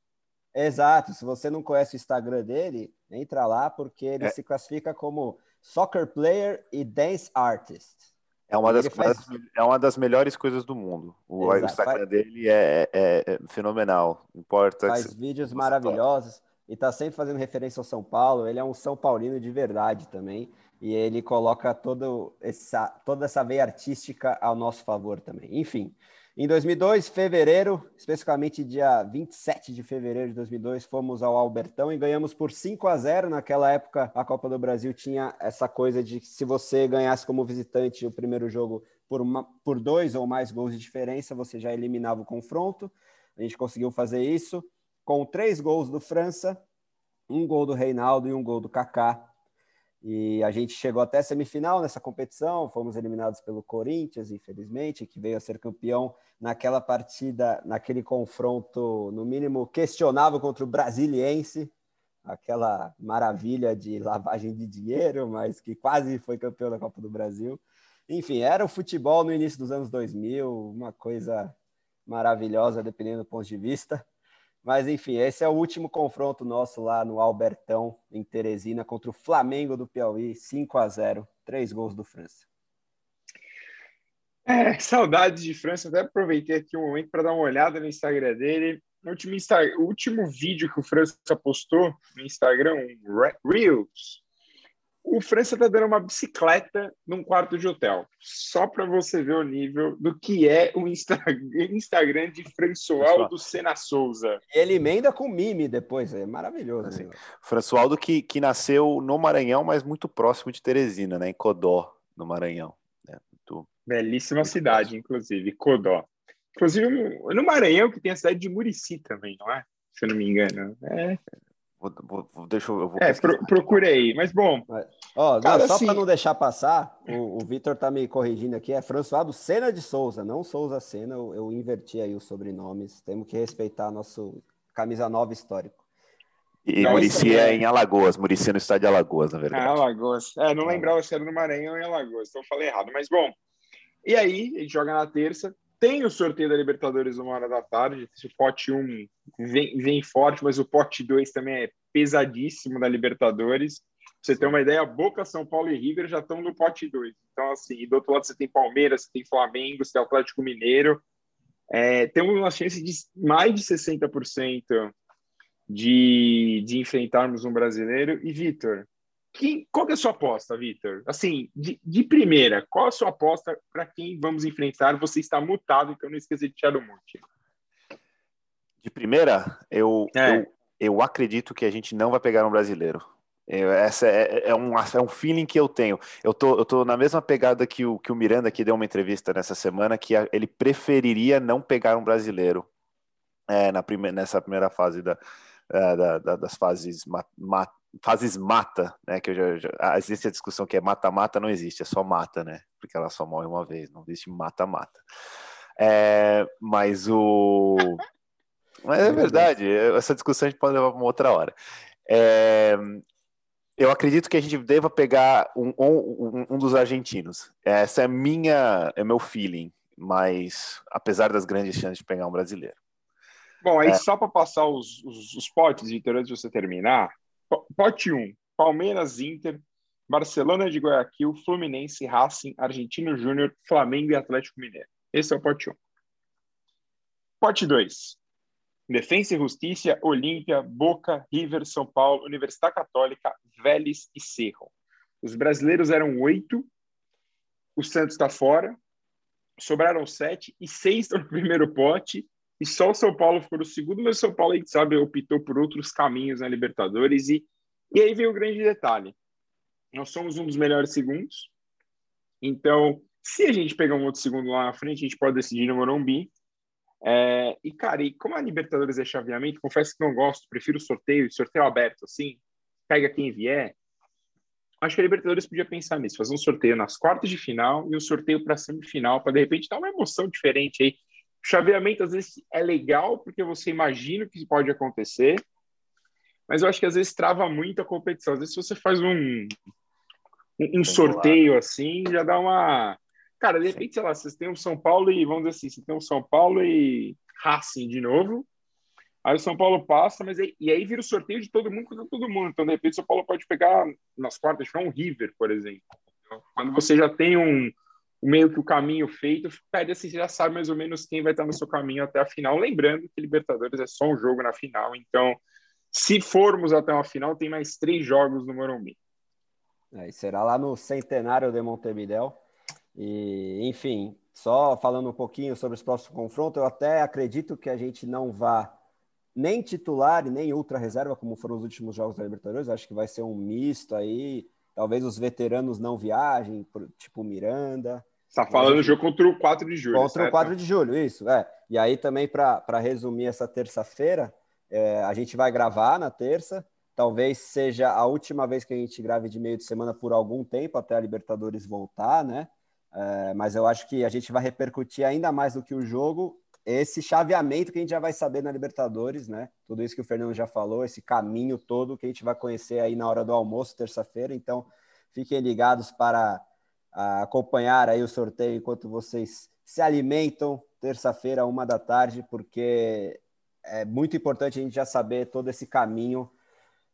Exato. Se você não conhece o Instagram dele, entra lá porque ele é. se classifica como soccer player e dance artist. É uma, das, faz... é uma das melhores coisas do mundo. O, o Instagram faz... dele é, é, é, fenomenal. Importa. Faz vídeos maravilhosos e tá sempre fazendo referência ao São Paulo. Ele é um São Paulino de verdade também. E ele coloca todo essa, toda essa veia artística ao nosso favor também. Enfim, em 2002, fevereiro, especificamente dia 27 de fevereiro de 2002, fomos ao Albertão e ganhamos por 5 a 0. Naquela época, a Copa do Brasil tinha essa coisa de que se você ganhasse como visitante o primeiro jogo por, uma, por dois ou mais gols de diferença, você já eliminava o confronto. A gente conseguiu fazer isso com três gols do França, um gol do Reinaldo e um gol do Kaká. E a gente chegou até a semifinal nessa competição, fomos eliminados pelo Corinthians, infelizmente, que veio a ser campeão naquela partida, naquele confronto, no mínimo, questionável contra o Brasiliense, aquela maravilha de lavagem de dinheiro, mas que quase foi campeão da Copa do Brasil. Enfim, era o futebol no início dos anos 2000, uma coisa maravilhosa, dependendo do ponto de vista. Mas enfim, esse é o último confronto nosso lá no Albertão, em Teresina, contra o Flamengo do Piauí, 5 a 0 três gols do França. É, saudades de França. Até aproveitei aqui um momento para dar uma olhada no Instagram dele. No último, Insta... o último vídeo que o França postou no Instagram, um Reels, o França está dando uma bicicleta num quarto de hotel. Só para você ver o nível do que é o Insta... Instagram de Françoaldo Sena Souza. Ele emenda com mime depois, é maravilhoso. Assim, Françoaldo que, que nasceu no Maranhão, mas muito próximo de Teresina, né, em Codó, no Maranhão. É, muito, Belíssima muito cidade, próximo. inclusive, Codó. Inclusive no Maranhão, que tem a cidade de Murici também, não é? Se eu não me engano. É. Vou, vou, deixa eu, vou é, pro, procurei, mas bom. Ó, cara, só assim... para não deixar passar, o, o Vitor tá me corrigindo aqui, é François Sena de Souza, não Souza Sena, eu, eu, inverti aí os sobrenomes, temos que respeitar nosso camisa nova histórico. E Murici é em Alagoas, Murici é no estado de Alagoas, na verdade. Ah, Alagoas. É, não lembrava se era no Maranhão ou em Alagoas, então eu falei errado, mas bom. E aí, a gente joga na terça, tem o sorteio da Libertadores uma hora da tarde. O pote 1 vem, vem forte, mas o pote 2 também é pesadíssimo da Libertadores. Pra você ter uma ideia, Boca, São Paulo e River já estão no pote 2. Então, assim, do outro lado você tem Palmeiras, você tem Flamengo, você tem Atlético Mineiro. É, temos uma chance de mais de 60% de, de enfrentarmos um brasileiro. E, Vitor, quem, qual é a sua aposta, Vitor? Assim, de, de, primeira, qual a sua aposta para quem vamos enfrentar? Você está mutado, então não esqueça de tirar o mute. De primeira, eu, é. eu, eu acredito que a gente não vai pegar um brasileiro. Eu, essa é, é, um, é um feeling que eu tenho. Eu tô, eu tô na mesma pegada que o, que o Miranda, que deu uma entrevista nessa semana, que a, ele preferiria não pegar um brasileiro é, na prime, nessa primeira fase da, é, da, da, das fases mat, fases mata, né? Que eu já, já, ah, existe a discussão que é mata-mata, não existe, é só mata, né? Porque ela só morre uma vez, não existe mata-mata. É, mas o. Mas é verdade, essa discussão a gente pode levar para uma outra hora. É, eu acredito que a gente deva pegar um, um, um, dos argentinos. Essa é minha, é meu feeling, mas apesar das grandes chances de pegar um brasileiro. Bom, aí é. só para passar os, os, os potes, Vitor, antes de você terminar, Pote 1, Palmeiras, Inter, Barcelona de Guayaquil, Fluminense, Racing, Argentino Júnior, Flamengo e Atlético Mineiro. Esse é o pote 1. Pote 2. Defensa e Justiça, Olímpia, Boca, River, São Paulo, Universidade Católica, Vélez e Cerro. Os brasileiros eram oito, o Santos está fora, sobraram sete e seis estão no primeiro pote e só o São Paulo ficou no segundo, mas o São Paulo, a gente sabe, optou por outros caminhos na Libertadores e, e aí vem o grande detalhe. Nós somos um dos melhores segundos, então se a gente pegar um outro segundo lá na frente, a gente pode decidir no Morumbi. É, e, cara, e como a Libertadores é chaveamento, confesso que não gosto, prefiro sorteio, sorteio aberto, assim, pega quem vier. Acho que a Libertadores podia pensar nisso, fazer um sorteio nas quartas de final e um sorteio para semifinal, para de repente dar uma emoção diferente aí. O chaveamento às vezes é legal porque você imagina o que pode acontecer, mas eu acho que às vezes trava muito a competição. Às vezes, se você faz um, um, um sorteio assim, já dá uma Cara, de repente, sei lá, vocês têm o São Paulo e, vamos dizer assim, você tem o São Paulo e Racing de novo. Aí o São Paulo passa, mas aí, e aí vira o sorteio de todo mundo contra todo mundo. Então, de repente, o São Paulo pode pegar nas quartas de um River, por exemplo. Então, quando você já tem um, meio que o caminho feito, pede assim, você já sabe mais ou menos quem vai estar no seu caminho até a final. Lembrando que Libertadores é só um jogo na final, então se formos até uma final, tem mais três jogos no Morumbi. É, será lá no Centenário de Montevideo. E, enfim, só falando um pouquinho sobre os próximos confrontos, eu até acredito que a gente não vá nem titular e nem ultra reserva, como foram os últimos jogos da Libertadores. Acho que vai ser um misto aí. Talvez os veteranos não viajem, tipo Miranda. Está falando do jogo contra o 4 de julho. Contra certo? o 4 de julho, isso, é. E aí também, para resumir essa terça-feira, é, a gente vai gravar na terça. Talvez seja a última vez que a gente grave de meio de semana por algum tempo, até a Libertadores voltar, né? É, mas eu acho que a gente vai repercutir ainda mais do que o jogo esse chaveamento que a gente já vai saber na Libertadores, né? Tudo isso que o Fernando já falou, esse caminho todo que a gente vai conhecer aí na hora do almoço, terça-feira. Então, fiquem ligados para acompanhar aí o sorteio enquanto vocês se alimentam terça-feira, uma da tarde, porque é muito importante a gente já saber todo esse caminho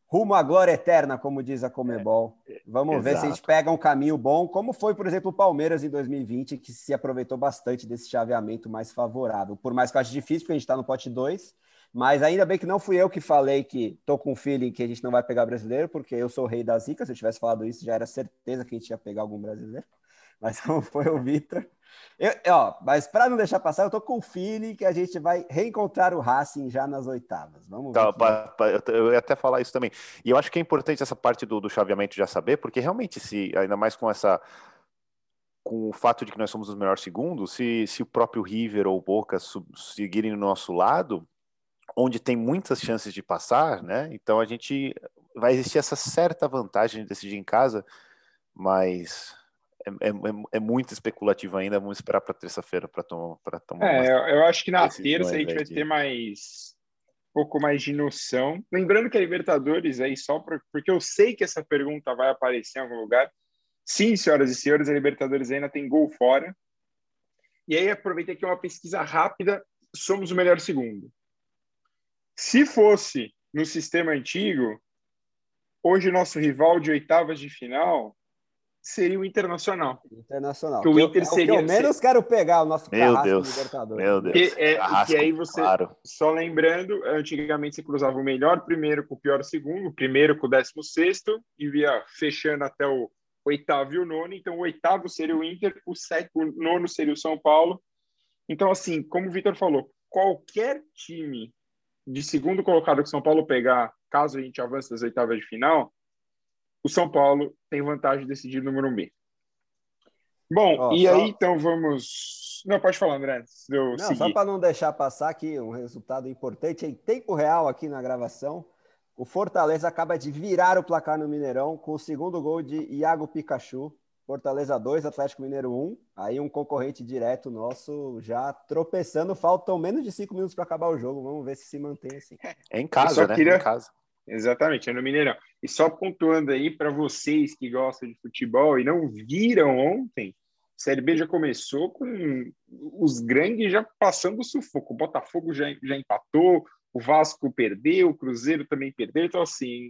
rumo à glória eterna, como diz a Comebol. É, Vamos Exato. ver se a gente pega um caminho bom, como foi, por exemplo, o Palmeiras em 2020, que se aproveitou bastante desse chaveamento mais favorável. Por mais que eu ache difícil, porque a gente está no pote 2, mas ainda bem que não fui eu que falei que tô com feeling que a gente não vai pegar brasileiro, porque eu sou o rei da zica. Se eu tivesse falado isso, já era certeza que a gente ia pegar algum brasileiro. Mas como foi o Vitor, eu, ó, mas para não deixar passar, eu tô com o feeling que a gente vai reencontrar o Racing já nas oitavas. Vamos ver. Tá, eu ia até falar isso também. E eu acho que é importante essa parte do, do chaveamento já saber, porque realmente, se ainda mais com essa com o fato de que nós somos os melhores segundos, se, se o próprio River ou Boca seguirem no nosso lado, onde tem muitas chances de passar, né? Então a gente vai existir essa certa vantagem de decidir em casa, mas é, é, é, muito especulativo ainda. Vamos esperar para terça-feira para tomar, pra tomar. É, eu acho que na terça a gente vai ter mais um pouco mais de noção. Lembrando que a Libertadores aí só pra, porque eu sei que essa pergunta vai aparecer em algum lugar. Sim, senhoras e senhores, a Libertadores ainda tem gol fora. E aí aproveitei aqui uma pesquisa rápida. Somos o melhor segundo. Se fosse no sistema antigo, hoje nosso rival de oitavas de final seria o Internacional. Internacional. Que o Inter eu, seria. É o que eu menos quero pegar o nosso meu Deus, Libertadores. Meu Deus. Que, é, carrasco, que aí você, claro. só lembrando, antigamente você cruzava o melhor primeiro com o pior segundo, o primeiro com o décimo sexto, e via fechando até o oitavo e o nono. Então, o oitavo seria o Inter, o, sétimo, o nono seria o São Paulo. Então, assim, como o Vitor falou, qualquer time de segundo colocado que o São Paulo pegar, caso a gente avance das oitavas de final, o São Paulo tem vantagem de decidir no Morumbi. Bom, e só... aí então vamos. Não, pode falar, André. Não, seguir. só para não deixar passar aqui um resultado importante em tempo real aqui na gravação. O Fortaleza acaba de virar o placar no Mineirão com o segundo gol de Iago Pikachu. Fortaleza 2, Atlético Mineiro 1. Aí um concorrente direto nosso já tropeçando. Faltam menos de cinco minutos para acabar o jogo. Vamos ver se se mantém assim. É em casa, né? Queria... Em casa. Exatamente, é no Mineirão. E só pontuando aí para vocês que gostam de futebol e não viram ontem, a Série B já começou com os grandes já passando o sufoco. O Botafogo já, já empatou, o Vasco perdeu, o Cruzeiro também perdeu. Então, assim,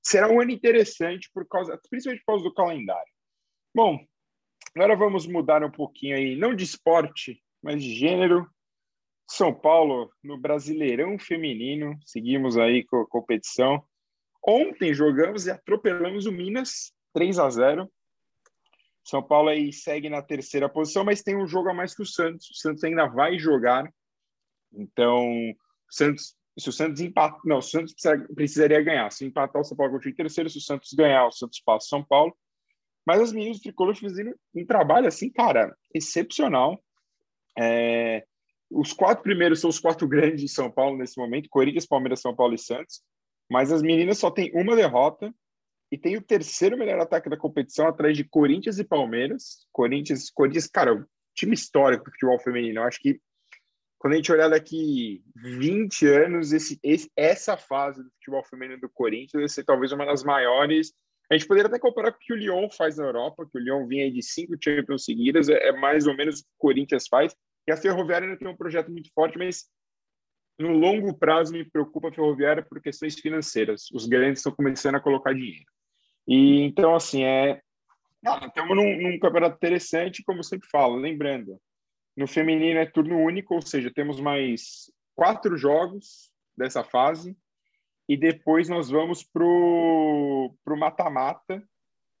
será um ano interessante, por causa, principalmente por causa do calendário. Bom, agora vamos mudar um pouquinho aí, não de esporte, mas de gênero. São Paulo no Brasileirão Feminino, seguimos aí com a competição. Ontem jogamos e atropelamos o Minas 3 a 0. São Paulo aí segue na terceira posição, mas tem um jogo a mais que o Santos. O Santos ainda vai jogar. Então, o Santos, se o Santos empatar, não, o Santos precisaria ganhar. Se empatar, o São Paulo continua em terceiro. Se o Santos ganhar, o Santos passa o São Paulo. Mas as meninas do Tricolor fizeram um trabalho assim, cara, excepcional. É, os quatro primeiros são os quatro grandes de São Paulo nesse momento: Corinthians, Palmeiras, São Paulo e Santos. Mas as meninas só têm uma derrota e tem o terceiro melhor ataque da competição atrás de Corinthians e Palmeiras. Corinthians, Corinthians, cara, time histórico do futebol feminino. Eu acho que quando a gente olhar daqui 20 anos, esse, esse, essa fase do futebol feminino do Corinthians vai ser talvez uma das maiores a gente poderia até comparar com o que o Lyon faz na Europa, que o Lyon vinha de cinco Champions seguidas, é, é mais ou menos o que o Corinthians faz. E a Ferroviária ainda tem um projeto muito forte, mas no longo prazo me preocupa a Ferroviária por questões financeiras. Os grandes estão começando a colocar dinheiro. E então, assim, é. estamos num, num campeonato interessante, como eu sempre falo, lembrando, no feminino é turno único, ou seja, temos mais quatro jogos dessa fase e depois nós vamos pro pro mata-mata,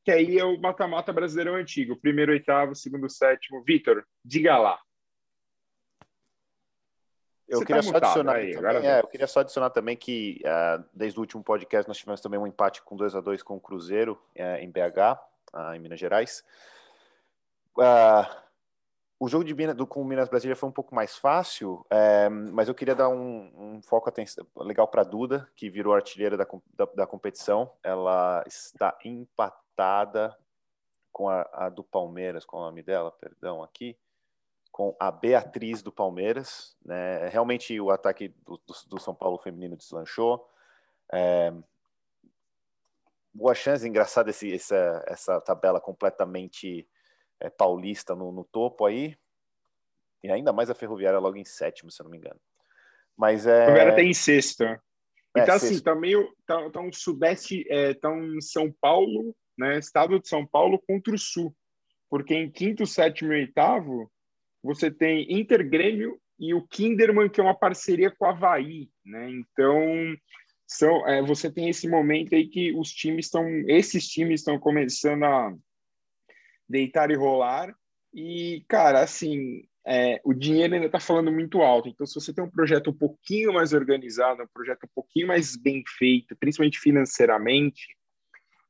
que aí é o mata-mata brasileirão antigo, primeiro, oitavo, segundo, sétimo. Vitor, diga lá. Eu Você queria, tá só adicionar aí, também, é, eu queria só adicionar também que uh, desde o último podcast nós tivemos também um empate com 2 a 2 com o Cruzeiro uh, em BH, uh, em Minas Gerais. Uh, o jogo de Minas, do, com o Minas Brasília foi um pouco mais fácil, é, mas eu queria dar um, um foco atenção, legal para a Duda, que virou artilheira da, da, da, competição. Ela está empatada com a, a, do Palmeiras, com o nome dela, perdão, aqui, com a Beatriz do Palmeiras. Né? Realmente o ataque do, do, do São Paulo feminino deslanchou. É, boa chance, engraçado esse, essa, essa tabela completamente é, paulista no, no, topo aí. E ainda mais a Ferroviária logo em sétimo, se eu não me engano. Mas é. A Ferroviária tem em sexto. É, então, assim, tá meio. Tá, tá um sudeste, é, tá um São Paulo, né? Estado de São Paulo contra o sul. Porque em quinto, sétimo e oitavo, você tem Intergrêmio e o Kinderman, que é uma parceria com o Havaí, né? Então, são, é, você tem esse momento aí que os times estão, esses times estão começando a deitar e rolar. E, cara, assim, é, o dinheiro ainda está falando muito alto. Então, se você tem um projeto um pouquinho mais organizado, um projeto um pouquinho mais bem feito, principalmente financeiramente,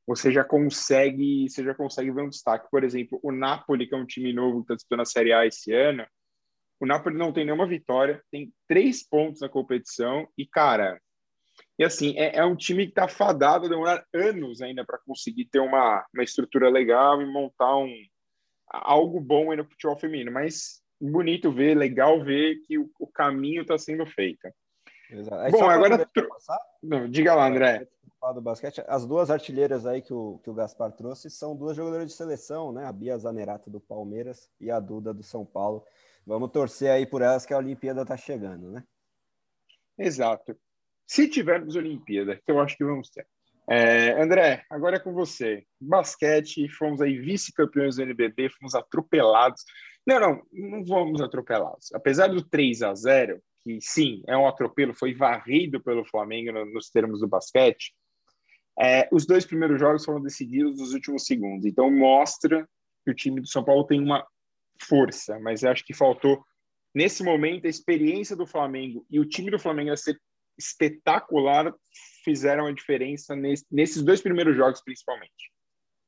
você já consegue, você já consegue ver um destaque. Por exemplo, o Napoli, que é um time novo que está disputando a Série A esse ano, o Napoli não tem nenhuma vitória, tem três pontos na competição e, cara, e assim, é, é um time que está fadado a demorar anos ainda para conseguir ter uma, uma estrutura legal e montar um, algo bom aí no futebol feminino. Mas bonito ver, legal ver que o, o caminho está sendo feito. Bom, agora. Não, diga lá, André. Do basquete, as duas artilheiras aí que o, que o Gaspar trouxe são duas jogadoras de seleção, né? A Bia Zanerato do Palmeiras e a Duda do São Paulo. Vamos torcer aí por elas que a Olimpíada está chegando, né? Exato. Se tivermos Olimpíada, que eu acho que vamos ter. É, André, agora é com você. Basquete, fomos aí vice-campeões do NBB, fomos atropelados. Não, não, não fomos atropelados. Apesar do 3 a 0 que sim, é um atropelo, foi varrido pelo Flamengo nos termos do basquete, é, os dois primeiros jogos foram decididos nos últimos segundos. Então mostra que o time do São Paulo tem uma força, mas eu acho que faltou, nesse momento, a experiência do Flamengo e o time do Flamengo a ser espetacular fizeram a diferença nesse, nesses dois primeiros jogos, principalmente.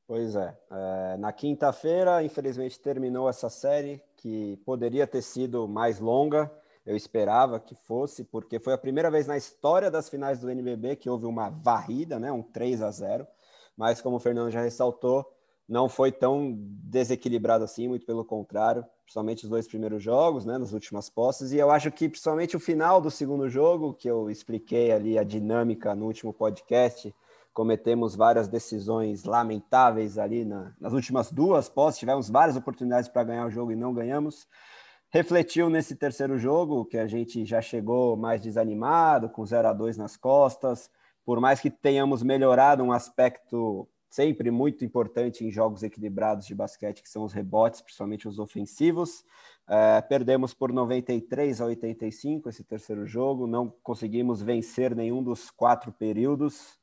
Pois é. é na quinta-feira, infelizmente, terminou essa série que poderia ter sido mais longa. Eu esperava que fosse, porque foi a primeira vez na história das finais do NBB que houve uma varrida, né, um 3 a 0. Mas, como o Fernando já ressaltou, não foi tão desequilibrado assim, muito pelo contrário, principalmente os dois primeiros jogos, né, nas últimas posses, e eu acho que principalmente o final do segundo jogo, que eu expliquei ali a dinâmica no último podcast, cometemos várias decisões lamentáveis ali na, nas últimas duas posses, tivemos várias oportunidades para ganhar o jogo e não ganhamos. Refletiu nesse terceiro jogo, que a gente já chegou mais desanimado, com 0 a 2 nas costas, por mais que tenhamos melhorado um aspecto sempre muito importante em jogos equilibrados de basquete, que são os rebotes, principalmente os ofensivos. É, perdemos por 93 a 85 esse terceiro jogo, não conseguimos vencer nenhum dos quatro períodos.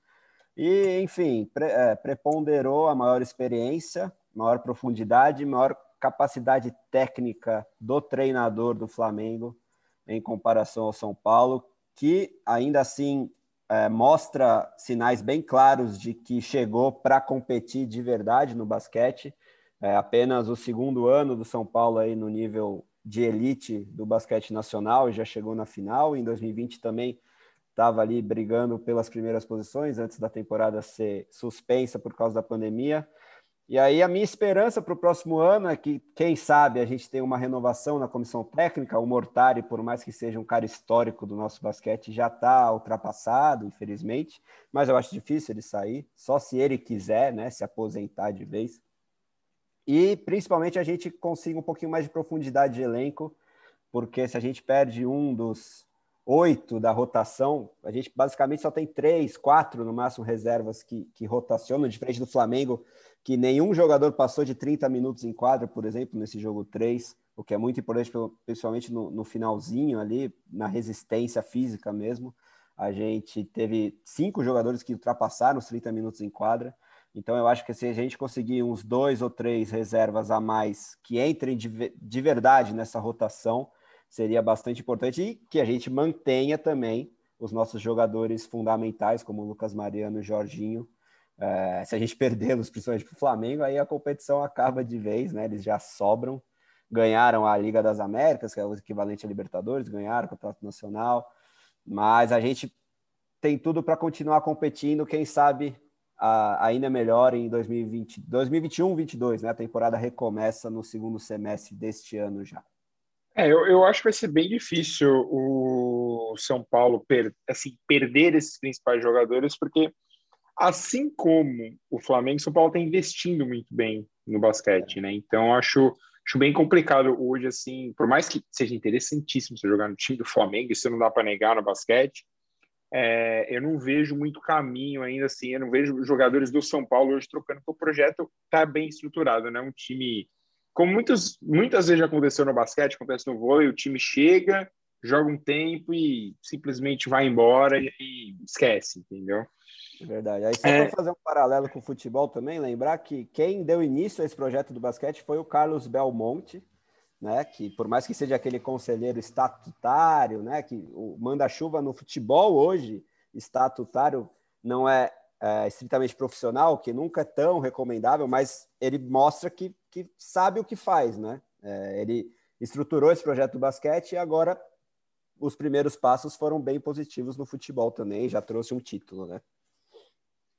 E, enfim, pre, é, preponderou a maior experiência, maior profundidade, maior capacidade técnica do treinador do Flamengo em comparação ao São Paulo, que ainda assim é, mostra sinais bem claros de que chegou para competir de verdade no basquete. É apenas o segundo ano do São Paulo aí no nível de elite do basquete nacional já chegou na final. Em 2020 também estava ali brigando pelas primeiras posições antes da temporada ser suspensa por causa da pandemia. E aí a minha esperança para o próximo ano é que, quem sabe, a gente tenha uma renovação na comissão técnica. O Mortari, por mais que seja um cara histórico do nosso basquete, já está ultrapassado, infelizmente. Mas eu acho difícil ele sair, só se ele quiser, né, se aposentar de vez. E principalmente a gente consiga um pouquinho mais de profundidade de elenco, porque se a gente perde um dos oito da rotação, a gente basicamente só tem três, quatro no máximo reservas que, que rotacionam, diferente do Flamengo que nenhum jogador passou de 30 minutos em quadra, por exemplo, nesse jogo 3, o que é muito importante, principalmente no, no finalzinho ali, na resistência física mesmo. A gente teve cinco jogadores que ultrapassaram os 30 minutos em quadra. Então, eu acho que se a gente conseguir uns dois ou três reservas a mais que entrem de, de verdade nessa rotação, seria bastante importante e que a gente mantenha também os nossos jogadores fundamentais, como o Lucas Mariano e Jorginho, é, se a gente perdê-los, principalmente para o Flamengo, aí a competição acaba de vez, né? Eles já sobram. Ganharam a Liga das Américas, que é o equivalente a Libertadores, ganharam o Campeonato Nacional, mas a gente tem tudo para continuar competindo, quem sabe a, ainda melhor em 2020, 2021, 2022, né? A temporada recomeça no segundo semestre deste ano já. É, eu, eu acho que vai ser bem difícil o São Paulo per, assim, perder esses principais jogadores, porque Assim como o Flamengo, São Paulo está investindo muito bem no basquete, né? Então acho, acho bem complicado hoje, assim, por mais que seja interessantíssimo você jogar no time do Flamengo, isso não dá para negar no basquete. É, eu não vejo muito caminho ainda assim, eu não vejo jogadores do São Paulo hoje trocando, porque o projeto está bem estruturado, né? Um time, como muitas, muitas vezes já aconteceu no basquete, acontece no vôlei, o time chega, joga um tempo e simplesmente vai embora e, e esquece, entendeu? Verdade. Aí só é... para fazer um paralelo com o futebol também, lembrar que quem deu início a esse projeto do basquete foi o Carlos Belmonte, né? Que por mais que seja aquele conselheiro estatutário, né? Que o manda-chuva no futebol hoje, estatutário, não é, é, estritamente profissional, que nunca é tão recomendável, mas ele mostra que, que sabe o que faz, né? É, ele estruturou esse projeto do basquete e agora os primeiros passos foram bem positivos no futebol também, já trouxe um título, né?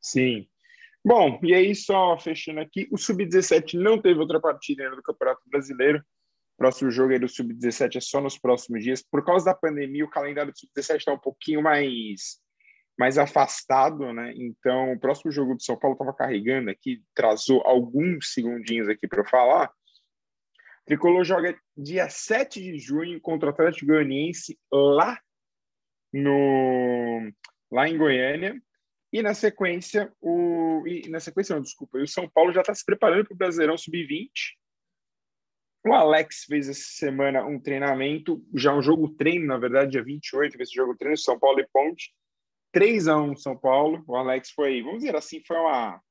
Sim. Bom, e aí só fechando aqui, o Sub-17 não teve outra partida ainda do Campeonato Brasileiro. O próximo jogo aí do Sub-17 é só nos próximos dias. Por causa da pandemia, o calendário do Sub-17 está um pouquinho mais, mais afastado, né? Então, o próximo jogo do São Paulo estava carregando aqui, trazou alguns segundinhos aqui para falar. O Tricolor joga dia 7 de junho contra o Atlético Goianiense lá no lá em Goiânia. E na sequência, o. E na sequência, não, desculpa, o São Paulo já está se preparando para o Brasileirão Sub-20. O Alex fez essa semana um treinamento, já um jogo treino, na verdade, dia 28, esse jogo treino, São Paulo e Ponte. 3 a 1 São Paulo. O Alex foi, vamos dizer assim, foi uma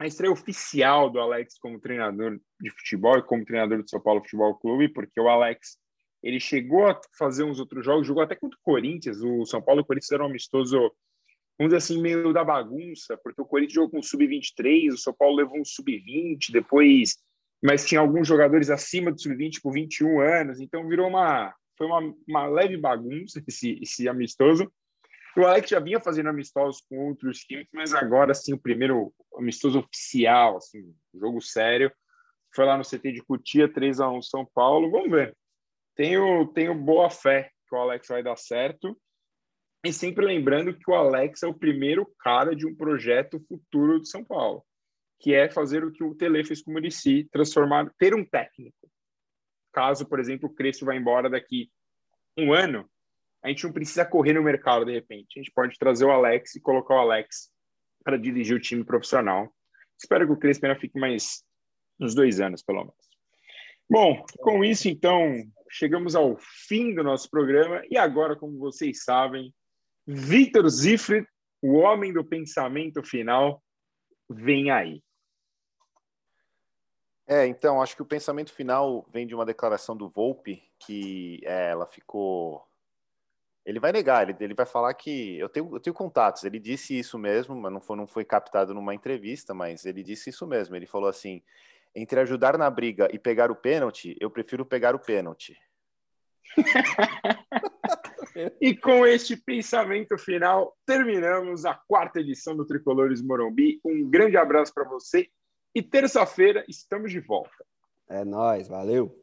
a estreia oficial do Alex como treinador de futebol e como treinador do São Paulo Futebol Clube, porque o Alex ele chegou a fazer uns outros jogos, jogou até contra o Corinthians. O São Paulo e o Corinthians eram amistoso vamos dizer assim, meio da bagunça, porque o Corinthians jogou com sub-23, o São Paulo levou um sub-20, depois, mas tinha alguns jogadores acima do sub-20 por 21 anos, então virou uma, foi uma, uma leve bagunça esse, esse amistoso. O Alex já vinha fazendo amistosos com outros times, mas agora, assim, o primeiro amistoso oficial, assim, jogo sério, foi lá no CT de Cutia, 3 a 1 São Paulo. Vamos ver. Tenho, tenho boa fé que o Alex vai dar certo. E sempre lembrando que o Alex é o primeiro cara de um projeto futuro de São Paulo, que é fazer o que o Tele fez com o Murici, transformar, ter um técnico. Caso, por exemplo, o Crespo vá embora daqui um ano, a gente não precisa correr no mercado de repente. A gente pode trazer o Alex e colocar o Alex para dirigir o time profissional. Espero que o Crespo ainda fique mais uns dois anos, pelo menos. Bom, com isso, então, chegamos ao fim do nosso programa. E agora, como vocês sabem, Victor Zifre, o homem do pensamento final, vem aí. É, então, acho que o pensamento final vem de uma declaração do Volpe, que é, ela ficou. Ele vai negar, ele, ele vai falar que. Eu tenho, eu tenho contatos, ele disse isso mesmo, mas não foi, não foi captado numa entrevista, mas ele disse isso mesmo. Ele falou assim: entre ajudar na briga e pegar o pênalti, eu prefiro pegar o pênalti. e com este pensamento final, terminamos a quarta edição do Tricolores Morumbi. Um grande abraço para você e terça-feira estamos de volta. É nós, valeu.